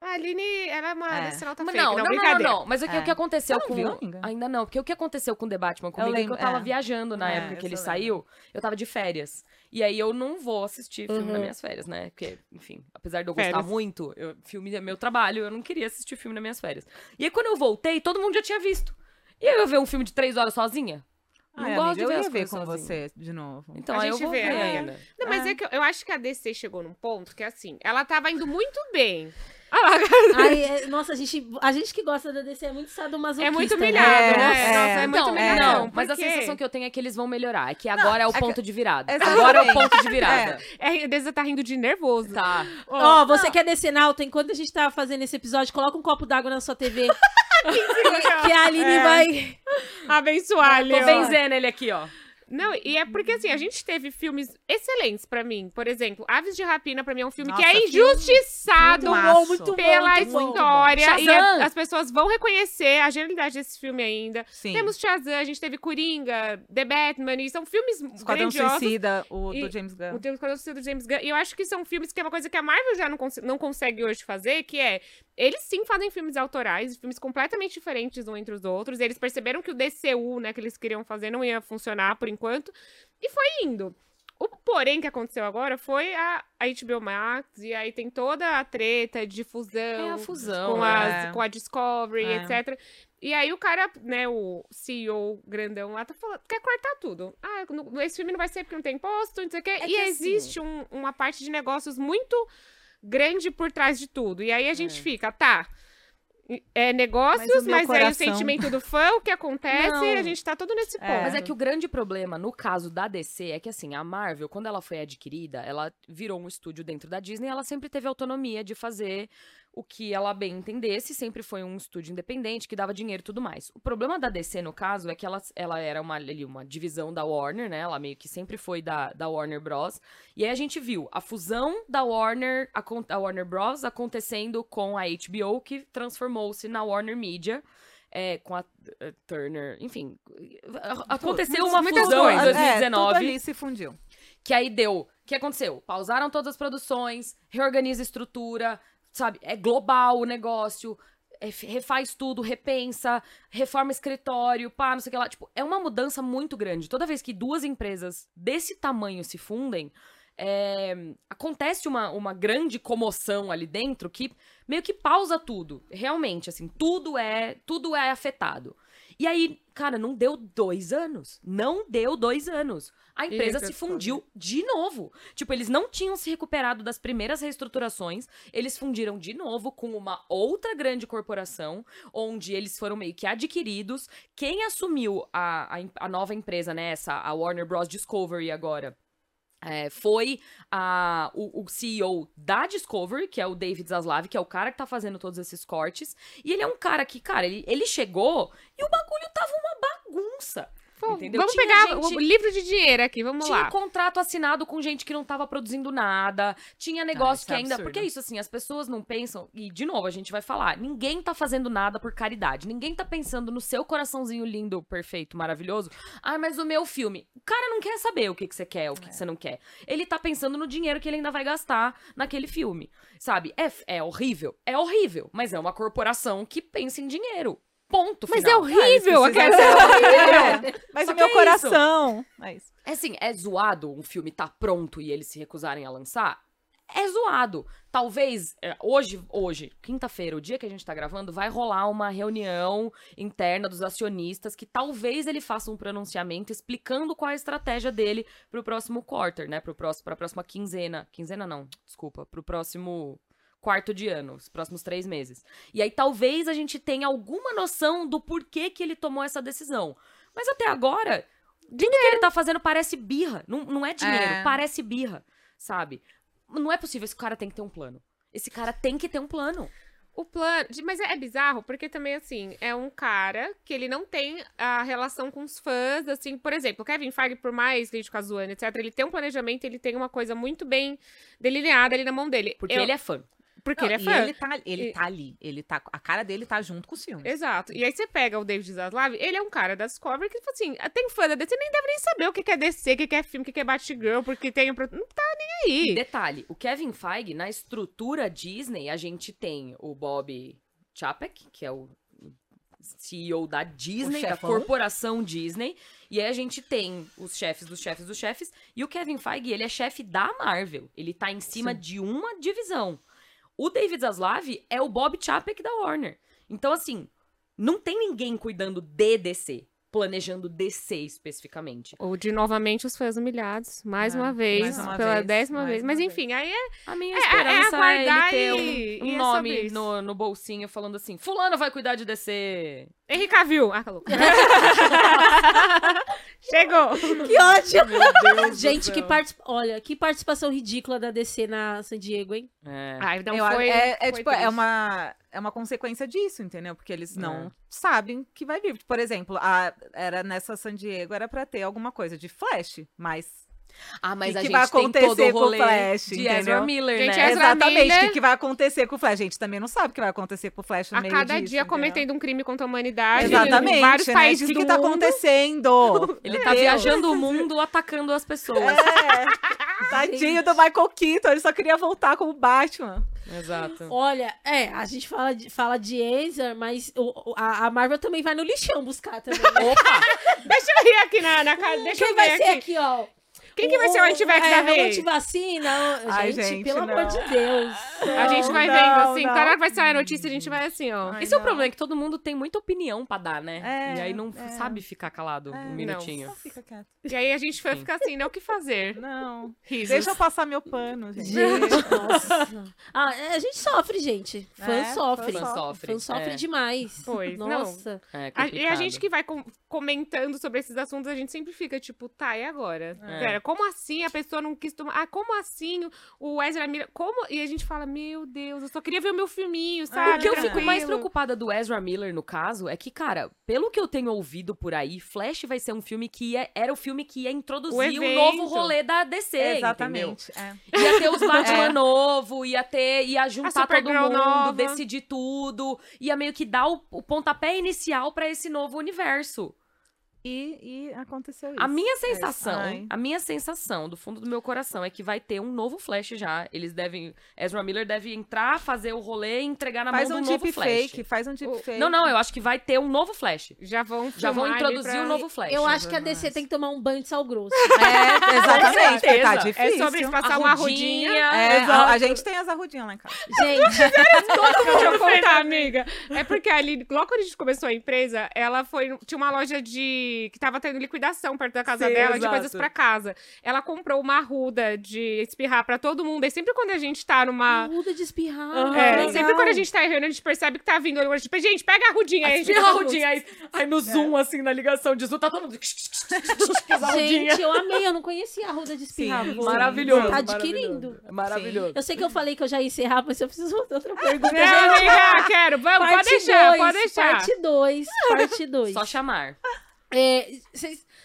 A Aline, ela é uma É. astronauta fake, não, não, não, não, não. Mas o que, É. o que aconteceu Você com. não viu ainda? não, porque o que aconteceu com o The Batman comigo é que lembro, eu tava é. viajando na É, época que ele eu saiu. Eu tava de férias. E aí eu não vou assistir filme Uhum. nas minhas férias, né? Porque, enfim, apesar de eu gostar Férias. muito, eu- filme é meu trabalho, eu não queria assistir filme nas minhas férias. E aí quando eu voltei, todo mundo já tinha visto. E aí eu ver um filme de três horas sozinha? Não Ai, gosto amiga, de eu ver ia as ver com você de novo. Então A aí eu gente vou vê, ver é. ainda. Não, mas É. é que eu, eu acho que a DC chegou num ponto que, assim, ela tava indo muito bem. Ai, é- nossa, a gente, a gente que gosta da DC é muito sadomasoquista. É muito né? humilhado, É, né? é. Nossa, é muito Não, humilhado. não, mas a sensação que eu tenho é que eles vão melhorar. É que agora é o é que- ponto de virada. Exatamente. Agora é o ponto de virada. É, a Deza tá rindo de nervoso. Tá. Ó, você que é decenalta, enquanto a gente tá fazendo esse episódio, coloca um copo d'água na sua TV. que a Aline É. vai. Abençoar, Tô Leon. benzendo ele aqui, ó. Não, e é porque assim, a gente teve filmes excelentes pra mim. Por exemplo, Aves de Rapina pra mim é um filme que Nossa, é filme- injustiçado filmaço. muito bom, pela muito bom. história. E Shazam! a- as pessoas vão reconhecer a genialidade desse filme ainda. Sim. Temos Shazam, a gente teve Coringa, The Batman, e são filmes Esquadrão grandiosos. Suicida, o E- do James Gunn. O Esquadrão Suicida do James Gunn. E eu acho que são filmes que é uma coisa que a Marvel já não, cons- não consegue hoje fazer, que é... Eles sim fazem filmes autorais, filmes completamente diferentes um entre os outros. Eles perceberam que o DCU, né, que eles queriam fazer não ia funcionar por enquanto. E foi indo. O porém que aconteceu agora foi a, a HBO Max, e aí tem toda a treta de fusão É a fusão. com, as, é. com a Discovery, É. etc. E aí o cara, né, o CEO grandão lá, tá falando, quer cortar tudo. Ah, esse filme não vai ser porque não tem imposto, não sei o quê. É e assim- existe um- uma parte de negócios muito grande por trás de tudo. E aí a gente É. fica, tá. É Mas negócios, meu mas, aí o sentimento do fã, o que acontece, Não. a gente tá todo nesse ponto. É. Mas é que o grande problema, no caso da DC, é que assim, a Marvel, quando ela foi adquirida, ela virou um estúdio dentro da Disney, ela sempre teve autonomia de fazer o que ela bem entendesse, sempre foi um estúdio independente, que dava dinheiro e tudo mais. O problema da DC, no caso, é que ela, ela era uma, ali, uma divisão da Warner, né? Ela meio que sempre foi da, da Warner Bros. E aí a gente viu a fusão da Warner, a, a Warner Bros. acontecendo com a HBO, que transformou-se na Warner Media. é, com a eh, Turner, enfim, a- aconteceu uma muitas fusão em coisas. É, 2019 tudo ali se fundiu. que aí deu. O que aconteceu? Pausaram todas as produções, reorganiza a estrutura, sabe? É global o negócio, é, refaz tudo, repensa, reforma escritório, pá, não sei o que lá. Tipo, é uma mudança muito grande. Toda vez que duas empresas desse tamanho se fundem, é, acontece uma, uma grande comoção ali dentro que meio que pausa tudo. Realmente, assim, tudo é, tudo é afetado. E aí, cara, não deu dois anos. Não deu dois anos. A empresa entra se fundiu de novo. Tipo, eles não tinham se recuperado das primeiras reestruturações, eles fundiram de novo com uma outra grande corporação, onde eles foram meio que adquiridos. Quem assumiu a, a, a nova empresa, né, essa, a Warner Bros. Discovery agora, é, foi a, o, o CEO da Discovery, que é o David Zaslav, que é o cara que tá fazendo todos esses cortes. E ele é um cara que, cara, ele, ele chegou e o bagulho tava uma bagunça. Entendeu? Vamos Tinha pegar gente- o livro de dinheiro aqui, vamos tinha lá. contrato assinado com gente que não tava produzindo nada. Tinha negócio isso que é ainda. absurdo. Porque é isso, assim, as pessoas não pensam. E, de novo, a gente vai falar. Ninguém tá fazendo nada por caridade. Ninguém tá pensando no seu coraçãozinho lindo, perfeito, maravilhoso. Ah, mas o meu filme. O cara não quer saber o que, que você quer, o que, que você não quer. Ele tá pensando no dinheiro que ele ainda vai gastar naquele filme. Sabe? É, é horrível? É horrível. Mas é uma corporação que pensa em dinheiro. Ponto. Mas final. é horrível! Ah, aquela- É, mas Só o meu é isso. coração. É isso. É assim, é zoado um filme tá pronto e eles se recusarem a lançar? É zoado. Talvez, é, hoje, hoje, quinta-feira, o dia que a gente tá gravando, vai rolar uma reunião interna dos acionistas que talvez ele faça um pronunciamento explicando qual é a estratégia dele pro próximo quarter, né? Pro próximo, pra próxima quinzena. Quinzena não, desculpa. Pro próximo quarto de ano, os próximos três meses. E aí talvez a gente tenha alguma noção do porquê que ele tomou essa decisão. Mas até agora, tudo que ele tá fazendo parece birra. Não, não é dinheiro, É. parece birra, sabe? Não é possível, esse cara tem que ter um plano. Esse cara tem que ter um plano. O plano. Mas é, é bizarro, porque também, assim, é um cara que ele não tem a relação com os fãs, assim, por exemplo, o Kevin Feige, por mais que a zoando, etc., ele tem um planejamento, ele tem uma coisa muito bem delineada ali na mão dele. Porque Eu- ele é fã. Porque Não, ele é e fã. ele tá, ele E- tá ali. Ele tá, a cara dele tá junto com os filmes. Exato. E aí você pega o David Zaslav, ele é um cara da Discovery que, tipo assim, tem fã da DC, nem deve nem saber o que é DC, o que é filme, o que é Batgirl, porque tem... um Não tá nem E aí. detalhe, o Kevin Feige, na estrutura Disney, a gente tem o Bob Chapek, que é o CEO da Disney, da corporação Disney, e aí a gente tem os chefes dos chefes dos chefes, e o Kevin Feige, ele é chefe da Marvel, ele tá em cima Sim. de uma divisão. O David Zaslav é o Bob Chapek da Warner. Então, assim, não tem ninguém cuidando de DC, planejando DC especificamente. Ou de novamente os fãs humilhados, mais É, uma vez, mais uma pela vez, décima vez. Mas vez. enfim, aí é A minha É, esperança é é, ele ter um, um é nome no, no bolsinho falando assim, fulano vai cuidar de DC. Henrique Cavill. Ah, calou. Chegou. Que ótimo! Gente, que participa... Olha, que participação ridícula da DC na San Diego, hein? É. Ai, não Eu acho- foi. é, é, foi tipo, é uma, é uma consequência disso, entendeu? Porque eles não É. sabem que vai vir. Por exemplo, a, era nessa San Diego, era pra ter alguma coisa de Flash, mas Ah, mas E a que gente vai tem acontecer todo o com o rolê Flash, de entendeu? Ezra Miller, Gente, né? Ezra exatamente o Miller- que, que vai acontecer com o Flash. A gente também não sabe o que vai acontecer com o Flash no A meio cada disso, dia entendeu? cometendo um crime contra a humanidade. Exatamente, Em vários né? países O que, do que tá mundo. acontecendo? Ele tá viajando o mundo atacando as pessoas. É. Tadinho do Michael Keaton, ele só queria voltar como Batman. Exato. Olha, é, a gente fala de, fala de Ezra, mas o- a, a Marvel também vai no lixão buscar também. né? Opa! Deixa eu ir aqui na, na casa. Deixa Quem eu vai ver ser aqui. aqui, ó? Quem que vai ser o antivax é, da o vez? antivacina. Ai, gente, gente, pelo não. amor de Deus. A gente vai Não, vendo, assim. não. Cada hora que vai sair a notícia, a gente vai assim, ó. Ai, Esse é o não. problema, é que todo mundo tem muita opinião pra dar, né? É, e aí não é. sabe ficar calado É, um não. minutinho. Só fica quieto. E aí a gente vai Sim. ficar assim, né? O que fazer? Não. Risos. Deixa eu passar meu pano, gente. Gente, nossa. Ah, é, a gente sofre, gente. Fã É, sofre. fã sofre. Fã sofre é. demais. Pois, não. Nossa. É A- e a gente que vai com- comentando sobre esses assuntos, a gente sempre fica tipo, tá, e agora? É. Pera, como assim a pessoa não quis tomar? Ah, como assim o Ezra Miller? Como? E a gente fala, meu Deus, eu só queria ver o meu filminho, sabe? O que eu fico mais preocupada do Ezra Miller, no caso, é que, cara, pelo que eu tenho ouvido por aí, Flash vai ser um filme que ia, era o filme que ia introduzir o, evento. novo rolê da DC? Exatamente. é. Ia ter os Batman É. novo, ia ter, ia juntar todo mundo, nova. decidir tudo, ia meio que dar o, o pontapé inicial pra esse novo universo. E, e aconteceu isso. A minha sensação, Ai. a minha sensação do fundo do meu coração é que vai ter um novo Flash já. Eles devem, Ezra Miller deve entrar, fazer o rolê e entregar na Faz mão um do novo Flash. deepfake, faz um deepfake. Não, não, eu acho que vai ter um novo Flash. Já vão Já vão introduzir pra- o novo Flash. Eu acho que a DC tem que tomar um banho de sal grosso. É, exatamente, porque tá certeza. difícil. É sobre passar uma rodinha. É, a, a gente tem as arrudinhas lá em casa. Gente, Deixa eu contar, amiga. É porque ali, logo quando a gente começou a empresa, ela foi. Tinha uma loja de. Que tava tendo liquidação perto da casa Sim, dela, de exato. coisas pra casa. Ela comprou uma arruda de espirrar pra todo mundo. E sempre quando a gente tá numa. muda de espirrar. Aham. É, legal. sempre quando a gente tá em reunião, a gente percebe que tá vindo. a gente, gente, pega a arrudinha aí. a gente Espirra a faz rodinha aí, aí no zoom, assim, na ligação de zoom, tá todo mundo... Gente, eu amei, eu não conhecia a ruda de espirrar. Sim, Maravilhoso. Tá adquirindo. Maravilhoso. Eu sei que eu falei que eu já ia encerrar, mas eu preciso fazer outra pergunta. Não, gente. amiga, quero. Vamos, pode deixar, dois, pode deixar. Parte 2, parte 2. Só chamar.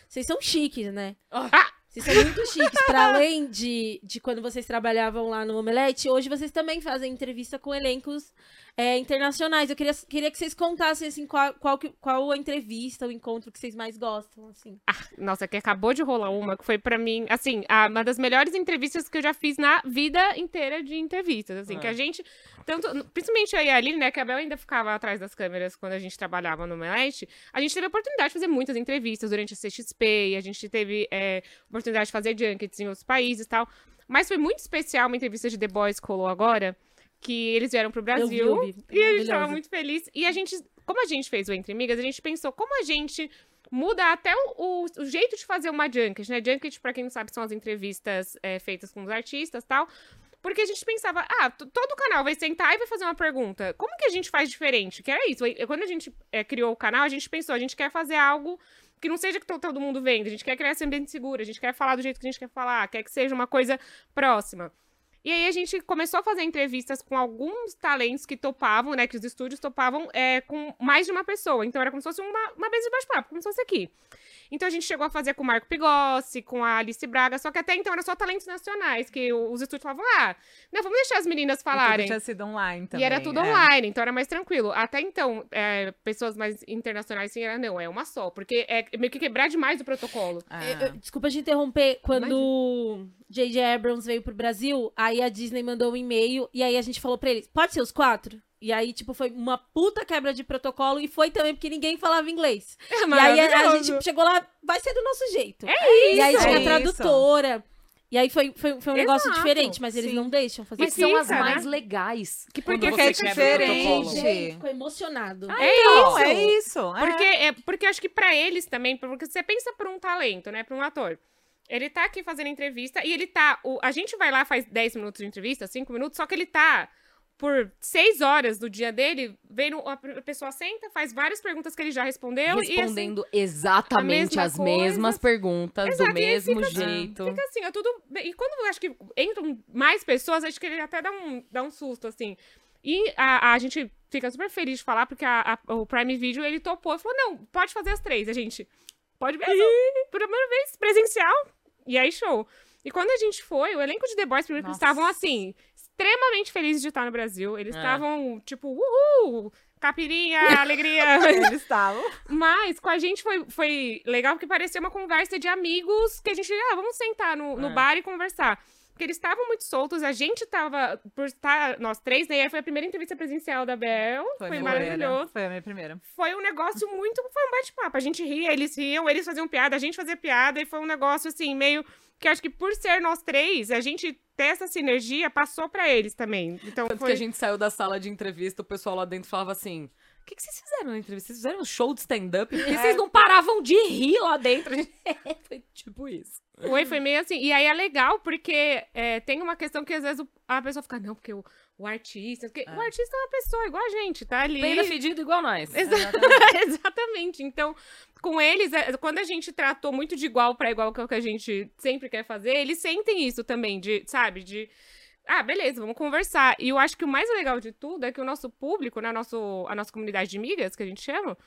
Vocês são chiques, né? Ah! Vocês são muito chiques. Pra além de, de quando vocês trabalhavam lá no Omelete, hoje vocês também fazem entrevista com elencos é, internacionais. Eu queria, queria que vocês contassem, assim, qual, qual, qual a entrevista, o encontro que vocês mais gostam, assim. Nossa, que acabou de rolar uma que foi pra mim, assim, a- uma das melhores entrevistas que eu já fiz na vida inteira de entrevistas, assim, Ah. que a gente, tanto, principalmente e a Aline, né, que a Bel ainda ficava atrás das câmeras quando a gente trabalhava no Meleste, a gente teve a oportunidade de fazer muitas entrevistas durante a CXP, e a gente teve é, oportunidade de fazer junkets em outros países e tal, mas foi muito especial uma entrevista de The Boys que rolou agora, que eles vieram pro Brasil, Eu vi, eu vi. e a gente tava muito feliz. E a gente, como a gente fez o Entre Amigas, a gente pensou como a gente muda até o, o- o jeito de fazer uma junket, né? Junket, pra quem não sabe, são as entrevistas é, feitas com os artistas e tal. Porque a gente pensava, ah, todo canal vai sentar e vai fazer uma pergunta. Como que a gente faz diferente? Que era isso. Quando a gente é, criou o canal, a gente pensou, a gente quer fazer algo que não seja que to- todo mundo vende. A gente quer criar esse ambiente seguro, a gente quer falar do jeito que a gente quer falar, quer que seja uma coisa próxima. E aí a gente começou a fazer entrevistas com alguns talentos que topavam, né? Que os estúdios topavam é, com mais de uma pessoa. Então era como se fosse uma, uma mesa de bate-papo, como se fosse aqui. Então a gente chegou a fazer com o Marco Pigossi, com a Alice Braga, só que até então era só talentos nacionais, que os estúdios falavam, ah, não, vamos deixar as meninas E tudo falarem. tinha sido online também. E era tudo é. online, então era mais tranquilo. Até então, é, pessoas mais internacionais, assim, era não, é uma só. Porque é meio que quebrar demais o protocolo. É. Eu- eu- desculpa te interromper. Quando J.J. Abrams veio pro Brasil, aí a Disney mandou um e-mail e aí a gente falou pra eles: pode ser os quatro? E aí, tipo, foi uma puta quebra de protocolo e foi também porque ninguém falava inglês. É E aí a, a gente chegou lá, vai ser do nosso jeito. É E aí isso. tinha É tradutora. E aí foi, foi, foi um negócio Exato, diferente, mas eles sim. não deixam fazer Mas E são as né? mais legais. Que porque você protocolo. diferente. Gente, ficou emocionado. É Não, isso. é isso. é. Porque, é, porque acho que pra eles também, porque você pensa por um talento, né, pra um ator. Ele tá aqui fazendo entrevista e ele tá. O, a gente vai lá, faz 10 minutos de entrevista, 5 minutos, só que ele tá por 6 horas do dia dele, vendo a pessoa senta, faz várias perguntas que ele já respondeu e assim, Respondendo exatamente mesma as coisa. mesmas perguntas, Exato, do mesmo fica- jeito. Fica assim, é tudo. E quando acho que entram mais pessoas, acho que ele até dá um, dá um susto, assim. E a, a gente fica super feliz de falar, porque a- a- o Prime Video ele topou e falou: não, pode fazer as três. A gente pode mesmo. Primeira vez presencial. E aí, show. E quando a gente foi, o elenco de The Boys, primeiro estavam assim, extremamente felizes de estar no Brasil. Eles É. estavam, tipo, uhul! Capirinha, alegria. Eles estavam. Mas com a gente foi, foi legal porque parecia uma conversa de amigos que a gente, ah, vamos sentar no, no É. bar e conversar. Porque eles estavam muito soltos, a gente tava, por estar, nós três, né? Aí foi a primeira entrevista presencial da Bel, foi, minha maravilhoso. primeira. Foi a minha primeira. Foi um negócio muito, foi um bate-papo, a gente ria, eles riam, eles faziam piada, a gente fazia piada, e foi um negócio, assim, meio, que acho que por ser nós três, a gente ter essa sinergia passou pra eles também, então Tanto foi... que a gente saiu da sala de entrevista, o pessoal lá dentro falava assim: que, que vocês fizeram na entrevista? Vocês fizeram um show de stand-up? Porque vocês não paravam de rir lá dentro. Foi tipo isso. Foi, foi meio assim. E aí é legal, porque é, tem uma questão que às vezes a pessoa fica, não, porque o, o artista. Porque o artista é uma pessoa igual a gente, tá ali. Bem fedido igual nós. Exa- Exatamente. Então, com eles, é, quando a gente tratou muito de igual pra igual, que é o que a gente sempre quer fazer, eles sentem isso também, de, sabe, de. Ah, beleza, vamos conversar. E eu acho que o mais legal de tudo é que o nosso público, né, nosso, a nossa comunidade de amigas, que a gente chama,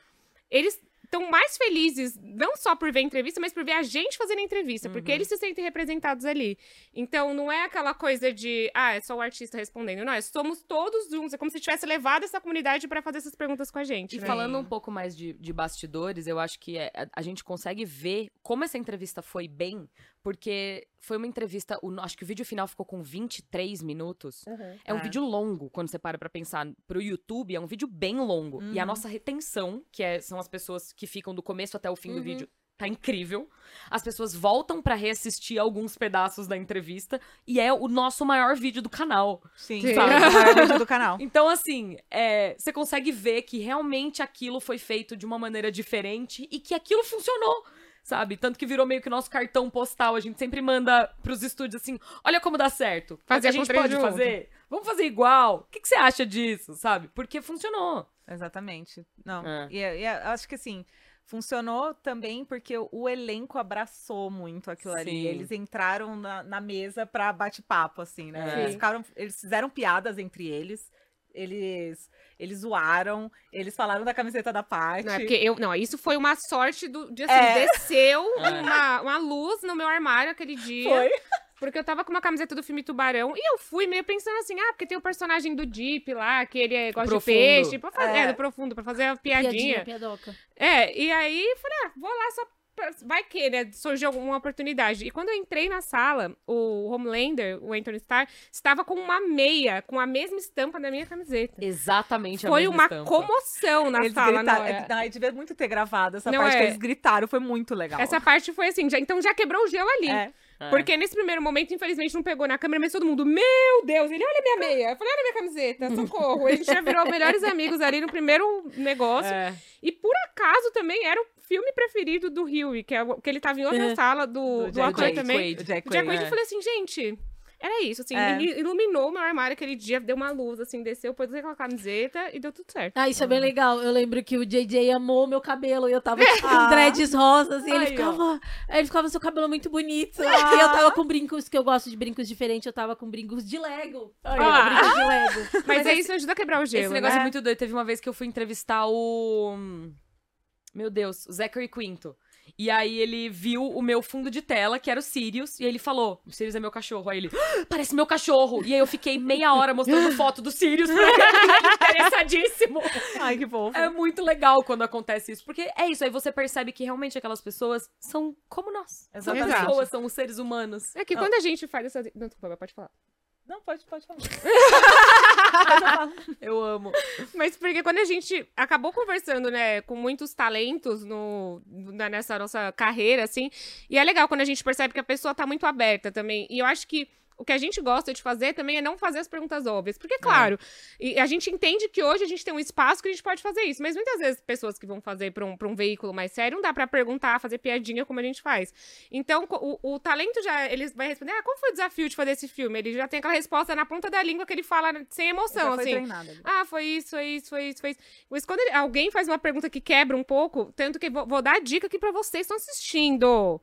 eles estão mais felizes, não só por ver a entrevista, mas por ver a gente fazendo a entrevista, porque Uhum. eles se sentem representados ali. Então, não é aquela coisa de, ah, é só o artista respondendo. Não, é somos todos juntos. É como se tivesse levado essa comunidade pra fazer essas perguntas com a gente. E né? falando um pouco mais de, de bastidores, eu acho que é- a, a gente consegue ver como essa entrevista foi bem, porque foi uma entrevista. o- acho que o vídeo final ficou com 23 minutos. É um É. vídeo longo, quando você para pra pensar. Pro YouTube, é um vídeo bem longo. E a Uhum. nossa retenção, que é- são as pessoas que ficam do começo até o fim do Uhum. vídeo. Tá incrível. As pessoas voltam pra reassistir alguns pedaços da entrevista e é o nosso maior vídeo do canal. Sim, Sim. sabe? O maior vídeo do canal. Então, assim, é, você consegue ver que realmente aquilo foi feito de uma maneira diferente e que aquilo funcionou. Sabe? Tanto que virou meio que nosso cartão postal. A gente sempre manda pros estúdios assim: olha como dá certo. Fazer a com gente três pode junto." fazer. Vamos fazer igual. O que, que você acha disso? Sabe? Porque funcionou. Exatamente. Não. É. E, e acho que assim, funcionou também porque o, elenco abraçou muito aquilo ali. Sim. Eles entraram na, na mesa pra bate-papo, assim, né? É. Eles, ficaram, eles fizeram piadas entre eles. Eles, eles zoaram, eles falaram da camiseta da parte. Não, é porque eu, não, isso foi uma sorte do, de assim, É. desceu É. uma, uma luz no meu armário aquele dia. Foi. Porque eu tava com uma camiseta do filme Tubarão e eu fui meio pensando assim, ah, porque tem o personagem do Deep lá, que ele é, gosta de Profundo. peixe, pra fazer, É. é, do profundo, pra fazer a piadinha. Piadinha, piadoca. É, e aí falei, ah, vou lá só. Vai que, né? Surgiu alguma oportunidade. E quando eu entrei na sala, o Homelander, o Anthony Starr, estava com uma meia, com a mesma estampa da minha camiseta. Exatamente a Foi mesma uma estampa. Comoção na Eles sala. na gritaram. hora. É, ai, devia muito ter gravado essa Não parte é. que eles gritaram, foi muito legal. Essa parte foi assim, já- então já quebrou o gelo ali. É. É. Porque nesse primeiro momento, infelizmente, não pegou na câmera, mas todo mundo, meu Deus, ele olha minha meia. Eu falei, olha minha camiseta, socorro. A gente já virou melhores amigos ali no primeiro negócio. É. E por acaso também era o filme preferido do Huey, que, é, o- que ele tava em outra É. sala do, Do do, Jack também. Quaid. O Jack O Quaid. Quaid, é. eu falei assim, gente, era isso, assim, É. il- iluminou meu armário aquele dia, deu uma luz, assim, desceu, pôs aquela camiseta e deu tudo certo. Ah, isso é bem legal. Eu lembro que o JJ amou meu cabelo e eu tava tipo, com Ah. dreads rosas e ele Aí, ó. ficava. Ele ficava, seu cabelo é muito bonito. E eu tava com brincos, que eu gosto de brincos diferentes, eu tava com brincos de Lego. Eu ó. Ah. brincos de Lego. Mas, Mas esse- isso ajuda a quebrar o gelo, Esse negócio né? é muito doido. Teve uma vez que eu fui entrevistar o. Meu Deus, o Zachary Quinto. E aí ele viu o meu fundo de tela, que era o Sirius, e aí ele falou: O Sirius é meu cachorro. Aí ele, "Ah, parece meu cachorro. E aí eu fiquei meia hora mostrando foto do Sirius pra ele, interessadíssimo. Ai, que fofo. É muito legal quando acontece isso, porque é isso, aí você percebe que realmente aquelas pessoas são como nós. São Exatamente. pessoas, são os seres humanos. É que quando a gente faz essa... Não, desculpa, pode falar. Não, pode, pode falar. Eu amo. Mas porque quando a gente acabou conversando, né, com muitos talentos no, na- nessa nossa carreira, assim, e é legal quando a gente percebe que a pessoa tá muito aberta também. E eu acho que o que a gente gosta de fazer também é não fazer as perguntas óbvias. Porque, claro, e a gente entende que hoje a gente tem um espaço que a gente pode fazer isso. Mas muitas vezes pessoas que vão fazer pra um, pra um veículo mais sério, não dá pra perguntar, fazer piadinha como a gente faz. Então, o, o talento já, ele vai responder, ah, qual foi o desafio de fazer esse filme? Ele já tem aquela resposta na ponta da língua que ele fala sem emoção, assim. treinada ali. Ah, foi isso, foi isso, foi isso, foi isso. Mas quando ele- alguém faz uma pergunta que quebra um pouco, tanto que vou, vou dar a dica aqui pra vocês que estão assistindo.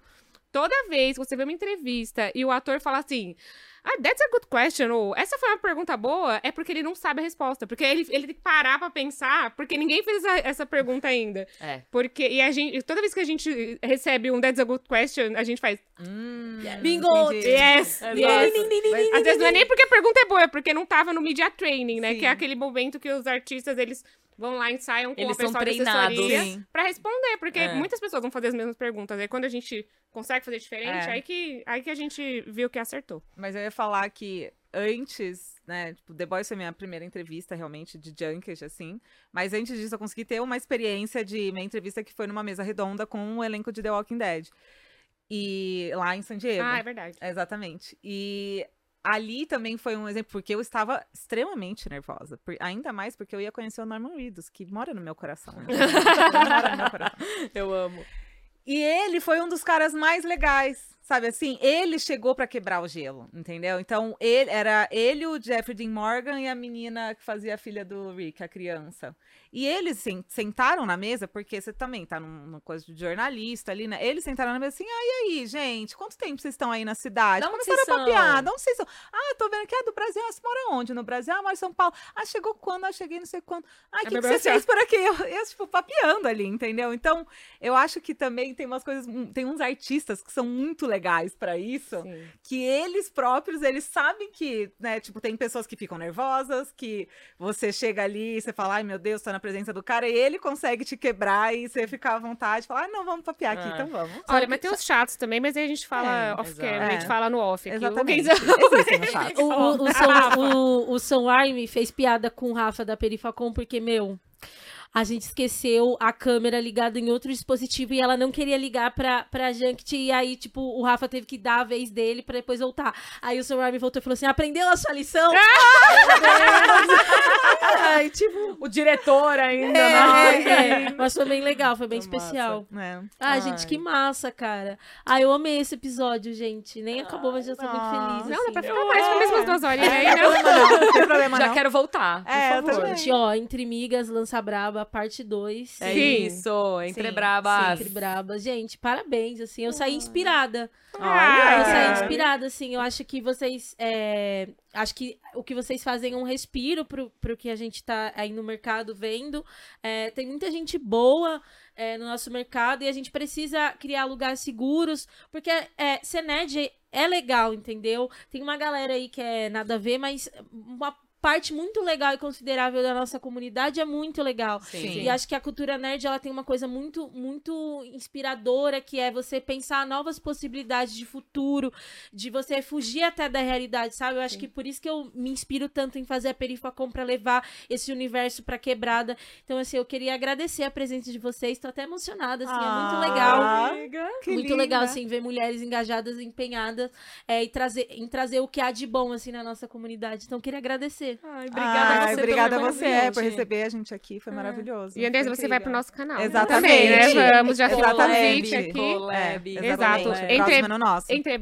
Toda vez que você vê uma entrevista e o ator fala assim. Ah, that's a good question. Ou essa foi uma pergunta boa, é porque ele não sabe a resposta. Porque ele, ele tem que parar pra pensar, porque ninguém fez essa, essa pergunta ainda. É. Porque, e a gente, toda vez que a gente recebe um that's a good question, a gente faz. Hum, Bingo! entendi. Yes! Exato. yes. Mas- Às vezes não é nem porque a pergunta é boa, é porque não tava no media training, né? Sim. Que é aquele momento que os artistas, eles vão lá, ensaiam com Eles o pessoal são de treinados. pra responder, porque É. muitas pessoas vão fazer as mesmas perguntas. Aí quando a gente consegue fazer diferente, É. aí, que, aí que a gente viu que acertou. Mas eu ia falar que antes, né, tipo, The Boys foi minha primeira entrevista realmente de junket, assim. Mas antes disso eu consegui ter uma experiência de minha entrevista que foi numa mesa redonda com o elenco de The Walking Dead. E lá em San Diego. Ah, é verdade. Exatamente. E ali também foi um exemplo, porque eu estava extremamente nervosa. por- ainda mais porque eu ia conhecer o Norman Reedus, que mora no meu coração. Ele mora no meu coração. Eu amo. E ele foi um dos caras mais legais, sabe assim? Ele chegou pra quebrar o gelo, entendeu? Então, ele era ele, o Jeffrey Dean Morgan e a menina que fazia a filha do Rick, a criança. E eles sen- sentaram na mesa, porque você também tá num- numa coisa de jornalista ali, né? Eles sentaram na mesa assim, ah, e aí, gente, quanto tempo vocês estão aí na cidade? Da onde Começaram a de onde vocês são? Ah, tô vendo que é do Brasil, ah, você mora onde? No Brasil? Ah, mora em São Paulo. Ah, chegou quando? Ah, cheguei não sei quando. Ah, o que, que bebê você assim, fez por aqui? Eu, eu, tipo, papeando ali, entendeu? Então, eu acho que também tem umas coisas, tem uns artistas que são muito legais pra isso, Sim. que eles próprios, eles sabem que, né, tipo, tem pessoas que ficam nervosas, que você chega ali e você fala, ai meu Deus, tô na presença do cara, e ele consegue te quebrar e você ficar à vontade, falar, ah, não, vamos papear aqui, Ah. então vamos. Olha, mas tem os chatos também, mas aí a gente fala É, off exato. cam, a gente É. fala no off aqui. Exatamente. Chatos. O, o, o, Son, o, o Son Army fez piada com o Rafa da Perifacom, porque, meu, a gente esqueceu a câmera ligada em outro dispositivo e ela não queria ligar pra, pra Junket. E aí, tipo, o Rafa teve que dar a vez dele pra depois voltar. Aí o Son Army voltou e falou assim: aprendeu a sua lição? Ai, tipo. O diretor ainda, É, né? é, mas foi bem legal, foi bem Foi especial. É. Ai, gente, que massa, cara. Ai, eu amei esse episódio, gente. Nem acabou, mas já tô muito Ah. feliz. Não, dá pra assim. ficar mais com as mesmas duas horinhas aí, Não não? tem problema não, não tem problema Já não. quero voltar, por É, eu favor. Gente, ó, Entre Migas, Lança Braba, parte 2. É Sim. isso, entre Sim, brabas. Entre Brabas. Gente, parabéns, assim, eu saí inspirada. Olha, Eu saí Ah. inspirada, assim, eu acho que vocês, é, acho que o que vocês fazem é um respiro pro, pro que a gente tá aí no mercado vendo. É, tem muita gente boa é, no nosso mercado e a gente precisa criar lugares seguros, porque é, ser nerd é legal, entendeu? Tem uma galera aí que é nada a ver, mas uma parte muito legal e considerável da nossa comunidade é muito legal. Sim. E acho que a cultura nerd ela tem uma coisa muito muito inspiradora que é você pensar novas possibilidades de futuro, de você fugir até da realidade, sabe? Eu acho que por isso que eu me inspiro tanto em fazer a Perifacom pra levar esse universo pra quebrada. Então assim, eu queria agradecer a presença de vocês, tô até emocionada, assim, é muito legal. Ah, que muito linda. legal, assim, ver mulheres engajadas, empenhadas é, e trazer, em trazer o que há de bom, assim, na nossa comunidade. Então, queria agradecer. Ai, Ai, você obrigada a pelo você é, por receber a gente aqui, foi maravilhoso. E Andresa, foi você vai pro nosso canal. Exatamente. Também, né? Vamos, já tem o Exatamente. convite aqui. É, Exato. exatamente. Entre- é no nosso. Entre.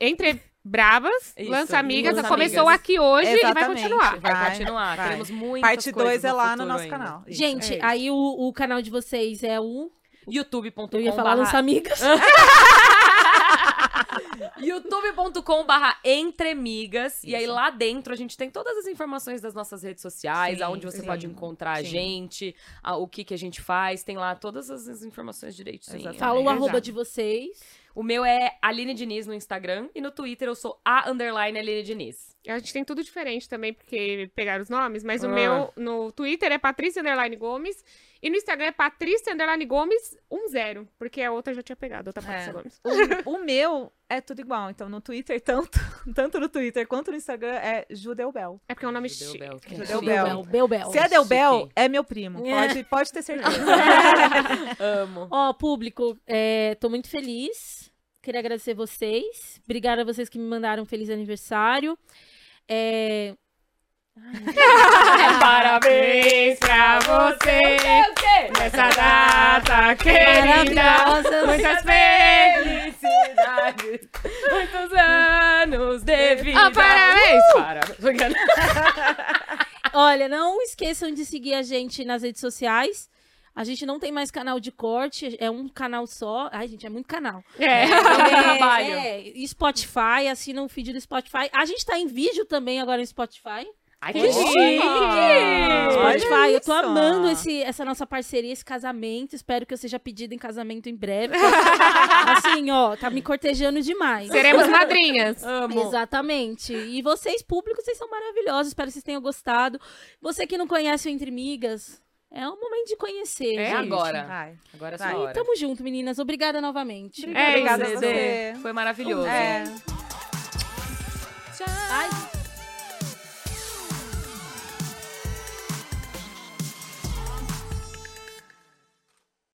Entre Bravas, Isso, Lança Amigas, Lança começou Amigas. aqui hoje e vai Exatamente. continuar. Vai, Vai, continuar. vai. Teremos muitas Parte coisas 2 é no lá no futuro nosso ainda. canal. Isso. Gente, é aí o, o canal de vocês é o. youtube.com Eu ia falar Lança Amigas. youtube.com barra entremigas e aí lá dentro a gente tem todas as informações das nossas redes sociais, Sim, aonde você sim, pode encontrar a sim. gente, a- o que que a gente faz, tem lá todas as, as informações direitinho. Fala o arroba de vocês. O meu é Aline Diniz no Instagram e no Twitter eu sou a underline Aline Diniz. A gente tem tudo diferente também, porque pegaram os nomes, mas o Ah. meu no Twitter é Patrícia Underline Gomes e no Instagram é Patrícia Underline Gomes 10, porque a outra já tinha pegado, a outra Patrícia É. Gomes. O, o meu é tudo igual. Então, no Twitter, tanto, tanto no Twitter quanto no Instagram, é Judeubel. É porque é um nome Judeu chique. Bel, que Judeu chique. Bel. Bel Bel. Se é Delbel, é meu primo. É. Pode, pode ter certeza. Amo. Ó, público, é, tô muito feliz. Queria agradecer vocês. Obrigada a vocês que me mandaram um feliz aniversário. É, Parabéns pra você nessa data querida. Muitas Felicidades, muitos anos de vida. Ah, parabéns! Parabéns. Olha, não esqueçam de seguir a gente nas redes sociais. A gente não tem mais canal de corte, é um canal só. Ai, gente, é muito canal. É. É um trabalho. É, e Spotify, assina o feed do Spotify. A gente tá em vídeo também agora no Spotify. Ai, Que que chique! Spotify, eu tô amando esse, essa nossa parceria, esse casamento. Espero que eu seja pedido em casamento em breve. assim, ó, tá me cortejando demais. Seremos madrinhas. Amo. Exatamente. E vocês, públicos, vocês são maravilhosos. Espero que vocês tenham gostado. Você que não conhece o Entre Migas, É um momento de conhecer, É gente. agora. Vai. Agora é Vai. sua E hora. tamo junto, meninas. Obrigada novamente. É Obrigada a isso, você. Foi maravilhoso. É. Ai,